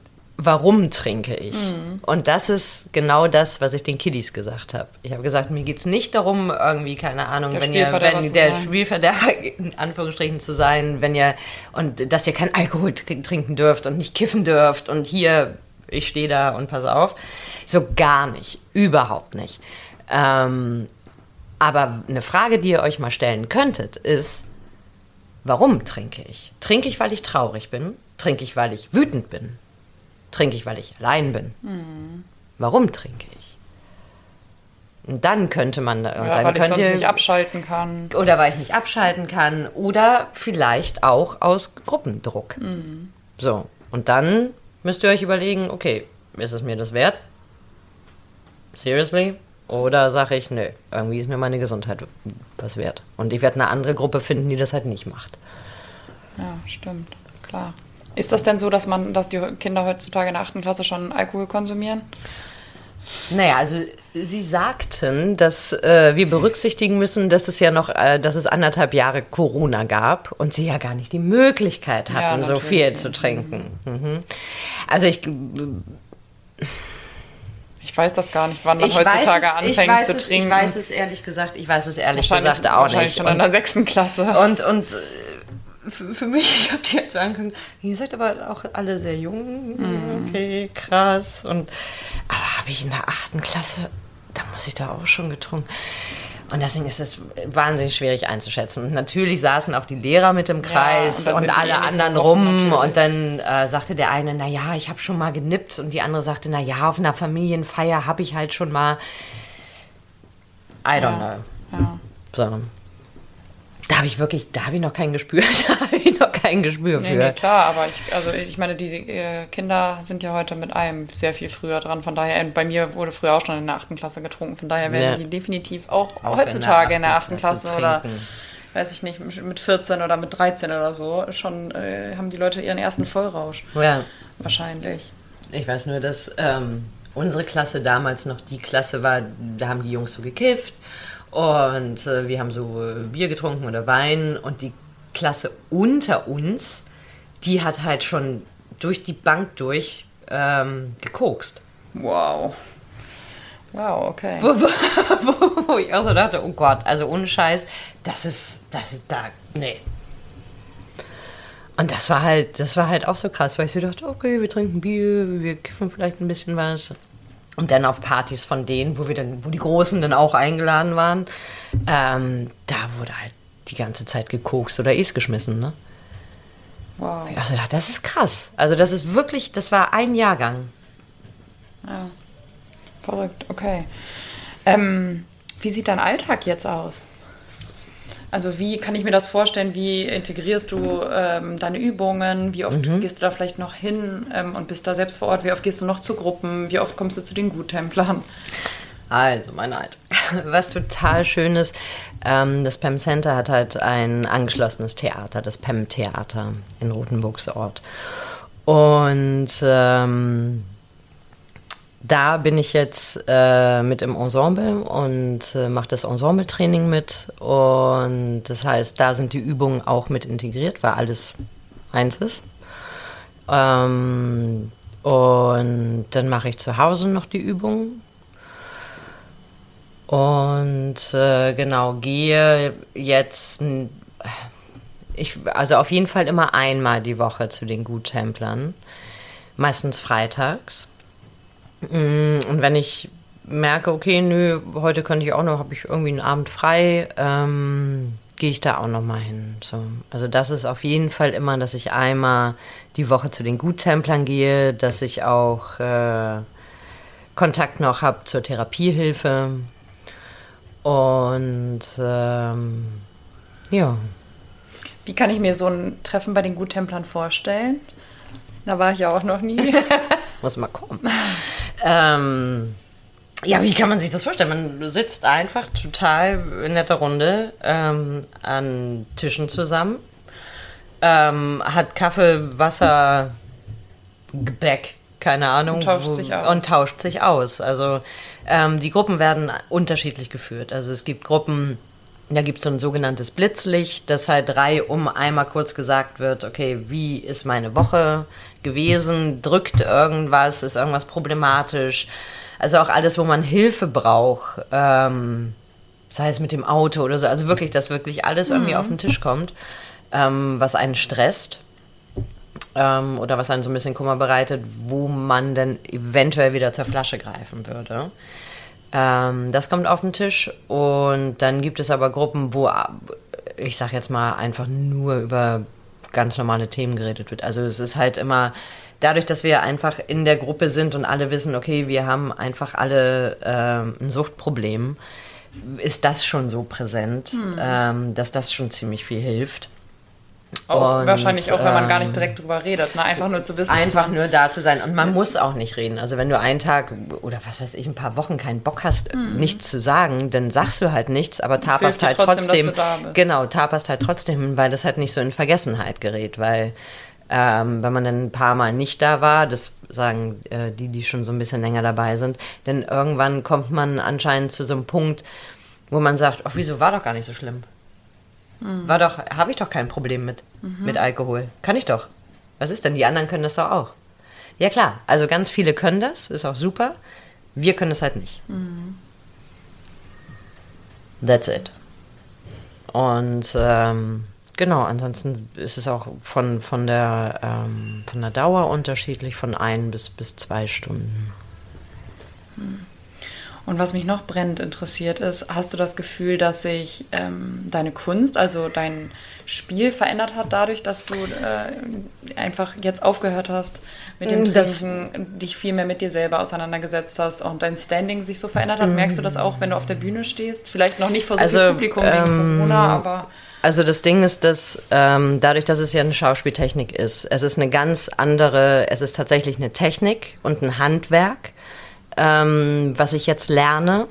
warum trinke ich? Mhm. Und das ist genau das, was ich den Kiddies gesagt habe. Ich habe gesagt, mir geht es nicht darum, irgendwie, keine Ahnung, der wenn ihr, wenn der Spielverderber in Anführungsstrichen zu sein, wenn ihr, und dass ihr kein Alkohol trinken dürft und nicht kiffen dürft und hier, ich stehe da und pass auf. So gar nicht, überhaupt nicht. Ähm, aber eine Frage, die ihr euch mal stellen könntet, ist, warum trinke ich? Trinke ich, weil ich traurig bin? Trinke ich, weil ich wütend bin? Trinke ich, weil ich allein bin. Mhm. Warum trinke ich? Und dann könnte man da. Ja, weil ich sonst nicht abschalten kann. oder weil ich nicht abschalten kann oder vielleicht auch aus Gruppendruck. So, und dann müsst ihr euch überlegen, okay, ist es mir das wert? Seriously? Oder sage ich, nö, irgendwie ist mir meine Gesundheit was wert. Und ich werde eine andere Gruppe finden, die das halt nicht macht. Ja, stimmt, klar. Ist das denn so, dass man, dass die Kinder heutzutage in der achten Klasse schon Alkohol konsumieren? Naja, also Sie sagten, dass äh, wir berücksichtigen müssen, dass es ja noch, äh, dass es anderthalb Jahre Corona gab und Sie ja gar nicht die Möglichkeit hatten, so natürlich. viel zu trinken. Mhm. Also ich, Ich weiß das gar nicht, wann man ich heutzutage es, anfängt zu es, trinken. Ich weiß es ehrlich gesagt, ich weiß es ehrlich gesagt auch wahrscheinlich nicht. schon in der sechsten Klasse. Und, und für, für mich, ich habe die jetzt so angeguckt, ihr seid aber auch alle sehr jung. Mhm. Okay, krass. Und, aber habe ich in der achten Klasse, da muss ich da auch schon getrunken. Und deswegen ist es wahnsinnig schwierig einzuschätzen. Und natürlich saßen auch die Lehrer mit im Kreis und dann und, die alle so anderen offen, rum. natürlich. Und dann äh, sagte der eine, na ja, ich habe schon mal genippt. Und die andere sagte, na ja, auf einer Familienfeier habe ich halt schon mal. I don't know. Ja. So. Da habe ich wirklich, da habe ich noch kein Gespür, da habe ich noch kein Gespür Nee, für. nee, klar, aber ich, also ich meine, diese äh, Kinder sind ja heute mit allem sehr viel früher dran. Von daher, bei mir wurde früher auch schon in der achten Klasse getrunken. Von daher werden Ja. die definitiv auch, Auch heutzutage in der achten achten Klasse, oder weiß ich nicht, mit 14 oder mit 13 oder so, schon äh, haben die Leute ihren ersten Vollrausch. Ja, Wahrscheinlich. ich weiß nur, dass ähm, unsere Klasse damals noch die Klasse war, da haben die Jungs so gekifft und äh, wir haben so äh, Bier getrunken oder Wein und die Klasse unter uns, die hat halt schon durch die Bank durch ähm, gekokst. Wow. Wow, okay. wo, wo, wo ich auch so dachte, oh Gott, also ohne Scheiß, das ist, das ist da, nee. Und das war halt, das war halt auch so krass, weil ich so dachte, okay, wir trinken Bier, wir kiffen vielleicht ein bisschen was. Und dann auf Partys von denen, wo wir dann, wo die Großen dann auch eingeladen waren, ähm, da wurde halt die ganze Zeit gekokst oder Is geschmissen, ne? Wow. Also das ist krass. Also das ist wirklich, das war ein Jahrgang. Ja. Verrückt, okay. Ähm, wie sieht dein Alltag jetzt aus? Also wie kann ich mir das vorstellen? Wie integrierst du ähm, deine Übungen? Wie oft Mhm. gehst du da vielleicht noch hin ähm, und bist da selbst vor Ort? Wie oft gehst du noch zu Gruppen? Wie oft kommst du zu den Guttemplern? Also, mein Alt. Was total schön ist, ähm, das PEM Center hat halt ein angeschlossenes Theater, das PEM Theater in Rothenburgsort. Und ähm, da bin ich jetzt äh, mit im Ensemble und äh, mache das Ensemble-Training mit. Und das heißt, da sind die Übungen auch mit integriert, weil alles eins ist. Ähm, und dann mache ich zu Hause noch die Übungen. Und äh, genau, gehe jetzt, ich, also auf jeden Fall immer einmal die Woche zu den Guttemplern. Meistens freitags. Mm, Und wenn ich merke, okay, nö, heute könnte ich auch noch, habe ich irgendwie einen Abend frei, ähm, gehe ich da auch noch mal hin. So. Also das ist auf jeden Fall immer, dass ich einmal die Woche zu den Guttemplern gehe, dass ich auch äh, Kontakt noch habe zur Therapiehilfe. Und ähm, ja. Wie kann ich mir so ein Treffen bei den Guttemplern vorstellen? Da war ich ja auch noch nie. Muss mal kommen. ähm, ja, wie kann man sich das vorstellen? Man sitzt einfach total in netter Runde ähm, an Tischen zusammen, ähm, hat Kaffee, Wasser, Gebäck, keine Ahnung. Und tauscht sich aus. Und tauscht sich aus. Also ähm, die Gruppen werden unterschiedlich geführt. Also es gibt Gruppen, da gibt es so ein sogenanntes Blitzlicht, das halt drei um einmal kurz gesagt wird, okay, wie ist meine Woche gewesen, drückt irgendwas, ist irgendwas problematisch. Also auch alles, wo man Hilfe braucht, ähm, sei es mit dem Auto oder so. Also wirklich, dass wirklich alles irgendwie auf den Tisch kommt, ähm, was einen stresst ähm, oder was einen so ein bisschen Kummer bereitet, wo man dann eventuell wieder zur Flasche greifen würde. Ähm, das kommt auf den Tisch und dann gibt es aber Gruppen, wo ich sag jetzt mal einfach nur über ganz normale Themen geredet wird. Also es ist halt immer dadurch, dass wir einfach in der Gruppe sind und alle wissen, okay, wir haben einfach alle ähm, ein Suchtproblem, ist das schon so präsent, Hm. ähm, dass das schon ziemlich viel hilft. Auch, Und, wahrscheinlich auch, wenn man gar ähm, nicht direkt drüber redet. Ne? Einfach nur zu wissen, Einfach nur da zu sein. Und man muss auch nicht reden. Also wenn du einen Tag oder was weiß ich, ein paar Wochen keinen Bock hast, nichts zu sagen, dann sagst du halt nichts, aber taperst halt trotzdem, trotzdem. Genau, taperst halt trotzdem, weil das halt nicht so in Vergessenheit gerät. Weil ähm, wenn man dann ein paar Mal nicht da war, das sagen äh, die, die schon so ein bisschen länger dabei sind, dann irgendwann kommt man anscheinend zu so einem Punkt, wo man sagt, ach, wieso war doch gar nicht so schlimm. War doch, habe ich doch kein Problem mit, mit Alkohol. Kann ich doch. Was ist denn? Die anderen können das doch auch. Ja klar, also ganz viele können das, ist auch super. Wir können es halt nicht. That's it. Und ähm, genau, ansonsten ist es auch von, von, der, ähm, von der Dauer unterschiedlich, von ein bis, bis zwei Stunden. Und was mich noch brennend interessiert ist, hast du das Gefühl, dass sich ähm, deine Kunst, also dein Spiel verändert hat dadurch, dass du äh, einfach jetzt aufgehört hast mit dem Das- Trinken, dich viel mehr mit dir selber auseinandergesetzt hast und dein Standing sich so verändert hat? Merkst du das auch, wenn du auf der Bühne stehst? Vielleicht noch nicht vor so Also, Publikum wegen ähm, Corona, aber Also das Ding ist, dass ähm, dadurch, dass es ja eine Schauspieltechnik ist, es ist eine ganz andere, es ist tatsächlich eine Technik und ein Handwerk, ähm, was ich jetzt lerne.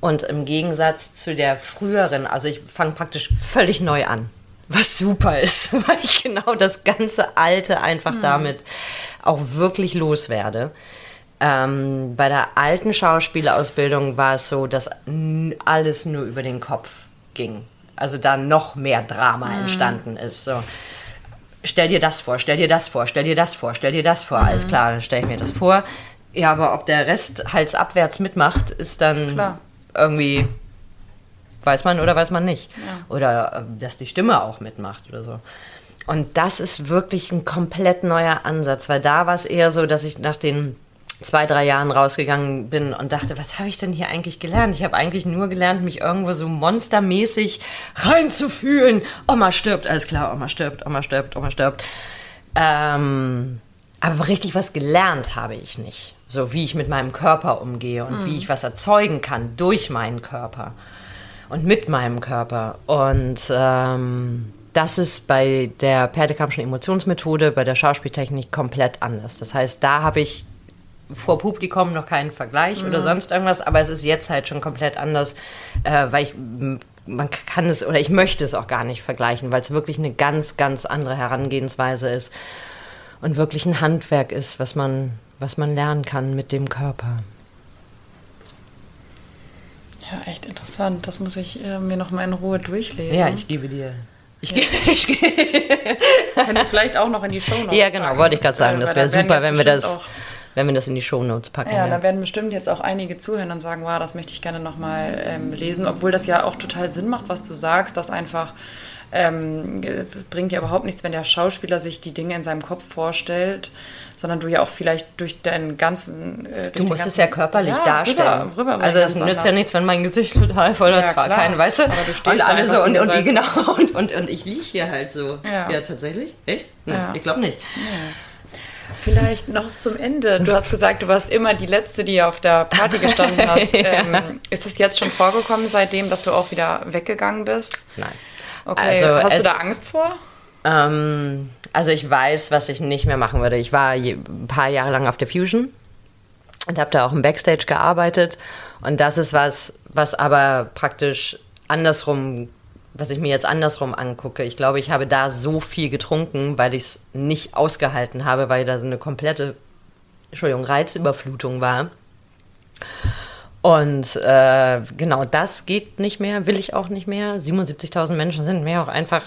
Und im Gegensatz zu der früheren, also ich fange praktisch völlig neu an, was super ist, weil ich genau das ganze Alte einfach damit auch wirklich loswerde. Ähm, bei der alten Schauspielausbildung war es so, dass alles nur über den Kopf ging. Also da noch mehr Drama entstanden ist. So. Stell dir das vor, stell dir das vor, stell dir das vor, stell dir das vor. Alles klar, dann stelle ich mir das vor. Ja, aber ob der Rest halsabwärts mitmacht, ist dann Klar. irgendwie, weiß man oder weiß man nicht. Oder äh, dass die Stimme auch mitmacht oder so. Und das ist wirklich ein komplett neuer Ansatz, weil da war es eher so, dass ich nach den zwei, drei Jahren rausgegangen bin und dachte, was habe ich denn hier eigentlich gelernt? Ich habe eigentlich nur gelernt, mich irgendwo so monstermäßig reinzufühlen. Oma stirbt, alles klar, Oma stirbt, Oma stirbt, Oma stirbt. Ähm, aber richtig was gelernt habe ich nicht. So wie ich mit meinem Körper umgehe und wie ich was erzeugen kann durch meinen Körper und mit meinem Körper. Und ähm, das ist bei der Perdekampfschen Emotionsmethode, bei der Schauspieltechnik komplett anders. Das heißt, da habe ich vor Publikum noch keinen Vergleich oder sonst irgendwas, aber es ist jetzt halt schon komplett anders, äh, weil ich man kann es oder ich möchte es auch gar nicht vergleichen, weil es wirklich eine ganz, ganz andere Herangehensweise ist und wirklich ein Handwerk ist, was man, was man lernen kann mit dem Körper. ja, echt interessant. Das muss ich äh, mir noch mal in Ruhe durchlesen. Ja, ich gebe dir. Ich gebe, ich gebe, Können wir vielleicht auch noch in die Shownotes ja, genau, packen. wollte ich gerade sagen. Weil- Das wäre super, wenn wir das, wenn wir das in die Shownotes packen. Ja, ja. da werden bestimmt jetzt auch einige zuhören und sagen, wow, das möchte ich gerne nochmal ähm, lesen, obwohl das ja auch total Sinn macht, was du sagst, dass einfach ähm, bringt ja überhaupt nichts, wenn der Schauspieler sich die Dinge in seinem Kopf vorstellt, sondern du ja auch vielleicht durch deinen ganzen... Äh, durch Du musst es ganzen- ja körperlich Ja, darstellen. Rüber, rüberbringen also es nützt ja anders. nichts, wenn mein Gesicht total voller Ja, ja, klar. kein, weißt du? Aber du stehst und alle so und, und die Salz. genau und, und, und ich liege hier halt so. Ja. Ja, tatsächlich? Echt? Hm, Ja. Ich glaube nicht. Yes. Vielleicht noch zum Ende. Du hast gesagt, du warst immer die Letzte, die auf der Party gestanden hast. ähm, ist es jetzt schon vorgekommen, seitdem, dass du auch wieder weggegangen bist? Nein. Okay, Also hast du da Angst vor? Ähm, also ich weiß, was ich nicht mehr machen würde. Ich war je, ein paar Jahre lang auf der Fusion und habe da auch im Backstage gearbeitet. Und das ist was, was aber praktisch andersrum, was ich mir jetzt andersrum angucke. Ich glaube, ich habe da so viel getrunken, weil ich es nicht ausgehalten habe, weil da so eine komplette, Entschuldigung, Reizüberflutung war. Und äh, genau das geht nicht mehr, will ich auch nicht mehr. 77.000 Menschen sind mir auch einfach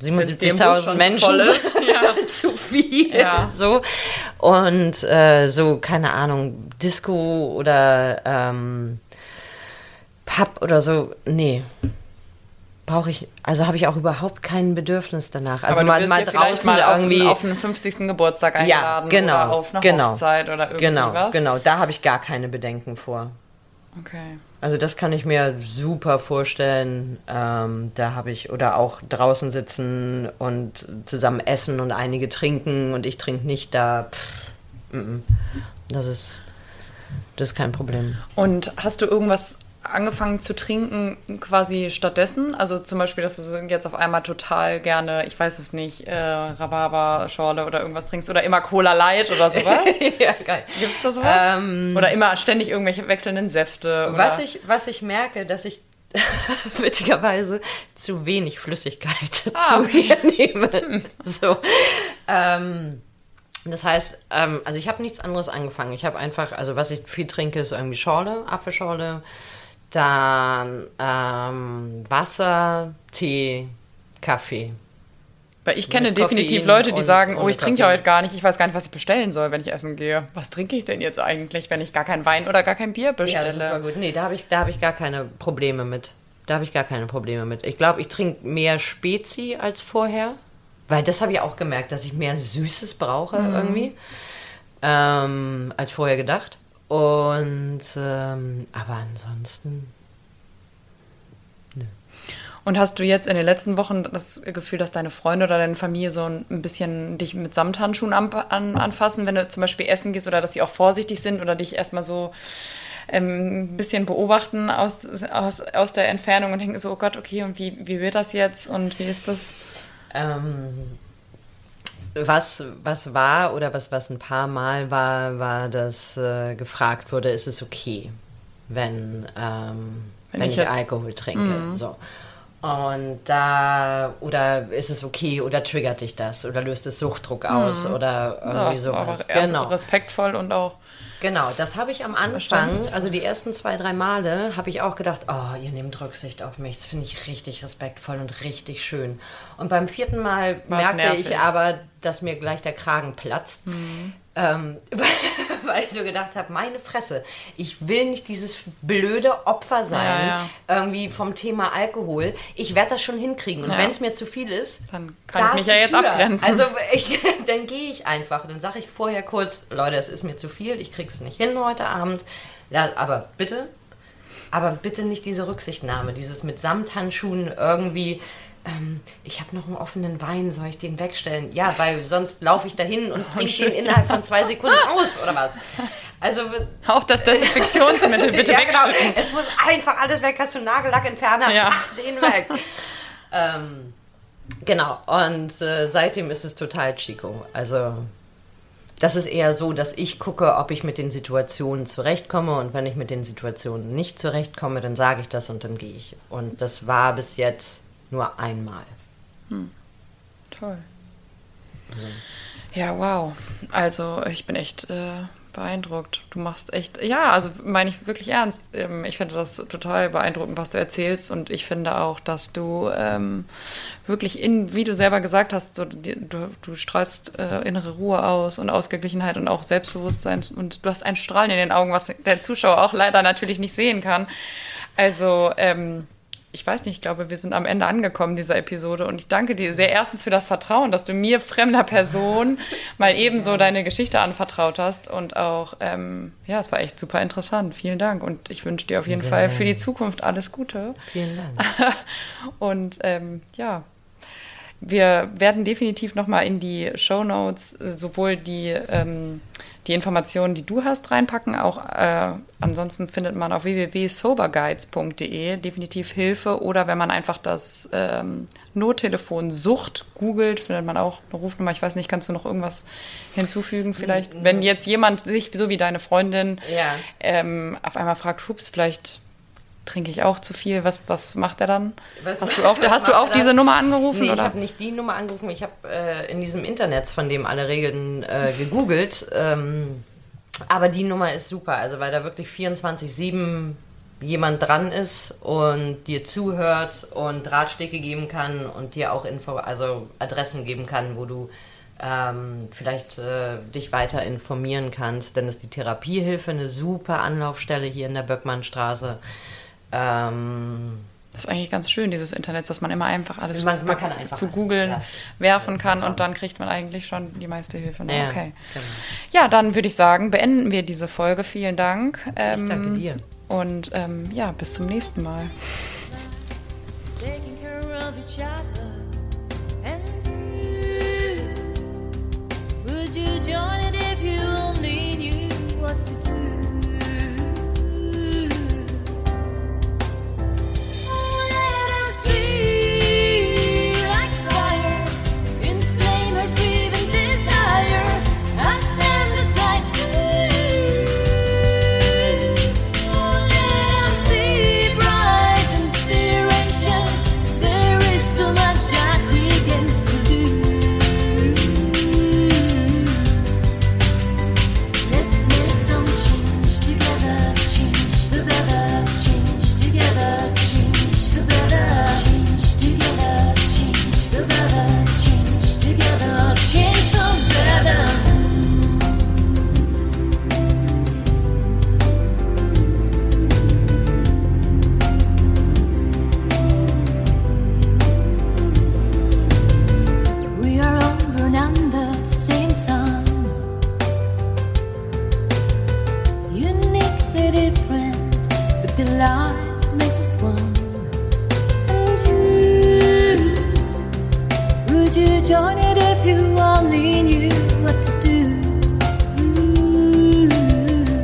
Wenn's dir im Bus 77.000 schon Menschen. Ja. zu viel. Ja. So. Und äh, so, keine Ahnung, Disco oder ähm, Pub oder so, nee. Brauche ich, also habe ich auch überhaupt kein Bedürfnis danach. Also Aber mal, mal draußen mal auf, irgendwie. einen- auf einen 50. Geburtstag eingeladen ja, genau. oder auf eine genau, Hochzeit oder irgendwie genau. Genau, da habe ich gar keine Bedenken vor. Okay. Also das kann ich mir super vorstellen. Ähm, da habe ich oder auch draußen sitzen und zusammen essen und einige trinken und ich trinke nicht da. Pff, mm -mm. Das ist das ist kein Problem. Und hast du irgendwas angefangen zu trinken quasi stattdessen? Also zum Beispiel, dass du jetzt auf einmal total gerne, ich weiß es nicht, äh, Rhabarber-Schorle oder irgendwas trinkst oder immer Cola Light oder sowas? ja, geil. Gibt es da sowas? Ähm, oder immer ständig irgendwelche wechselnden Säfte? Was, ich, was ich merke, dass ich witzigerweise zu wenig Flüssigkeit ah, zu mir nehme. Hm. So. Ähm, das heißt, ähm, also ich habe nichts anderes angefangen. Ich habe einfach, also was ich viel trinke, ist irgendwie Schorle, Apfelschorle, dann ähm, Wasser, Tee, Kaffee. Weil ich kenne definitiv Leute, die sagen, oh, ich trinke ja heute gar nicht, ich weiß gar nicht, was ich bestellen soll, wenn ich essen gehe. Was trinke ich denn jetzt eigentlich, wenn ich gar keinen Wein oder gar kein Bier bestelle? Ja, super gut. Nee, da habe ich, hab ich gar keine Probleme mit. Da habe ich gar keine Probleme mit. Ich glaube, ich trinke mehr Spezi als vorher. Weil das habe ich auch gemerkt, dass ich mehr Süßes brauche mhm. irgendwie, ähm, als vorher gedacht. Und ähm, aber ansonsten. Nö. Und hast du jetzt in den letzten Wochen das Gefühl, dass deine Freunde oder deine Familie so ein bisschen dich mit Samthandschuhen an, an, anfassen, wenn du zum Beispiel essen gehst oder dass sie auch vorsichtig sind oder dich erstmal so ähm, ein bisschen beobachten aus, aus, aus der Entfernung und denken so, oh Gott, okay, und wie, wie wird das jetzt und wie ist das? Ähm, was, was war oder was, was ein paar Mal war, war, dass äh, gefragt wurde, ist es okay, wenn, ähm, wenn, wenn, ich, ich Alkohol trinke? Mhm. So. Und da, oder ist es okay, oder triggert dich das, oder löst es Suchtdruck aus, mhm. oder irgendwie ja, sowas. Genau. Respektvoll und auch Genau, das habe ich am Anfang, also die ersten zwei, drei Male, habe ich auch gedacht, oh, ihr nehmt Rücksicht auf mich. Das finde ich richtig respektvoll und richtig schön. Und beim vierten Mal War's merkte nervig. ich aber, dass mir gleich der Kragen platzt. Mhm. Ähm, weil ich so gedacht habe, meine Fresse, ich will nicht dieses blöde Opfer sein, ja, ja. irgendwie vom Thema Alkohol. Ich werde das schon hinkriegen. Und ja. wenn es mir zu viel ist, dann kann ich mich ja jetzt Tür. abgrenzen. Also ich, dann gehe ich einfach. Dann sage ich vorher kurz, Leute, es ist mir zu viel, ich krieg's nicht hin heute Abend. Ja, aber bitte, aber bitte nicht diese Rücksichtnahme, dieses mit Samthandschuhen irgendwie ähm, ich habe noch einen offenen Wein, soll ich den wegstellen? Ja, weil sonst laufe ich dahin und trinke den innerhalb von zwei Sekunden aus, oder was? Also auch das Desinfektionsmittel bitte ja. Genau. Es muss einfach alles weg. Hast du Nagellackentferner? Ja. den weg. ähm, genau. Und äh, seitdem ist es total Chico. Also das ist eher so, dass ich gucke, ob ich mit den Situationen zurechtkomme und wenn ich mit den Situationen nicht zurechtkomme, dann sage ich das und dann gehe ich. Und das war bis jetzt nur einmal. Hm. Toll. Ja. ja, wow. Also ich bin echt äh, beeindruckt. Du machst echt, ja, also meine ich wirklich ernst. Ähm, ich finde das total beeindruckend, was du erzählst. Und ich finde auch, dass du ähm, wirklich in, wie du selber gesagt hast, so, du, du strahlst äh, innere Ruhe aus und Ausgeglichenheit und auch Selbstbewusstsein. Und du hast ein Strahlen in den Augen, was der Zuschauer auch leider natürlich nicht sehen kann. Also, ähm, ich weiß nicht, ich glaube, wir sind am Ende angekommen dieser Episode und ich danke dir sehr erstens für das Vertrauen, dass du mir, fremder Person, mal ebenso deine Geschichte anvertraut hast und auch, ähm, ja, es war echt super interessant. Vielen Dank und ich wünsche dir auf jeden sehr Fall für die Zukunft alles Gute. Vielen Dank. und ähm, ja, wir werden definitiv nochmal in die Show Notes sowohl die ähm, die Informationen, die du hast, reinpacken. Auch äh, ansonsten findet man auf www.soberguides.de definitiv Hilfe oder wenn man einfach das ähm, Nottelefon Sucht googelt, findet man auch eine Rufnummer. Ich weiß nicht, kannst du noch irgendwas hinzufügen? Vielleicht, wenn jetzt jemand sich, so wie deine Freundin, ja. ähm, auf einmal fragt, hups, vielleicht trinke ich auch zu viel. Was, was macht er dann? Was hast du auch, hast du auch diese Nummer angerufen? Nee, oder? ich habe nicht die Nummer angerufen. Ich habe äh, in diesem Internet, von dem alle Regeln, äh, gegoogelt. Ähm, aber die Nummer ist super, also weil da wirklich 24-7 jemand dran ist und dir zuhört und Ratschläge geben kann und dir auch Info, also Adressen geben kann, wo du ähm, vielleicht äh, dich weiter informieren kannst. Dann ist die Therapiehilfe eine super Anlaufstelle hier in der Böckmannstraße. Ähm, das ist eigentlich ganz schön, dieses Internet, dass man immer einfach alles man, man einfach zu googeln ja, werfen kann und dann kriegt man eigentlich schon die meiste Hilfe. Ne? Ja, okay. Genau. Ja, dann würde ich sagen, beenden wir diese Folge. Vielen Dank. Ähm, ich danke dir. Und ähm, ja, bis zum nächsten Mal. Would you join it if you only knew what to do?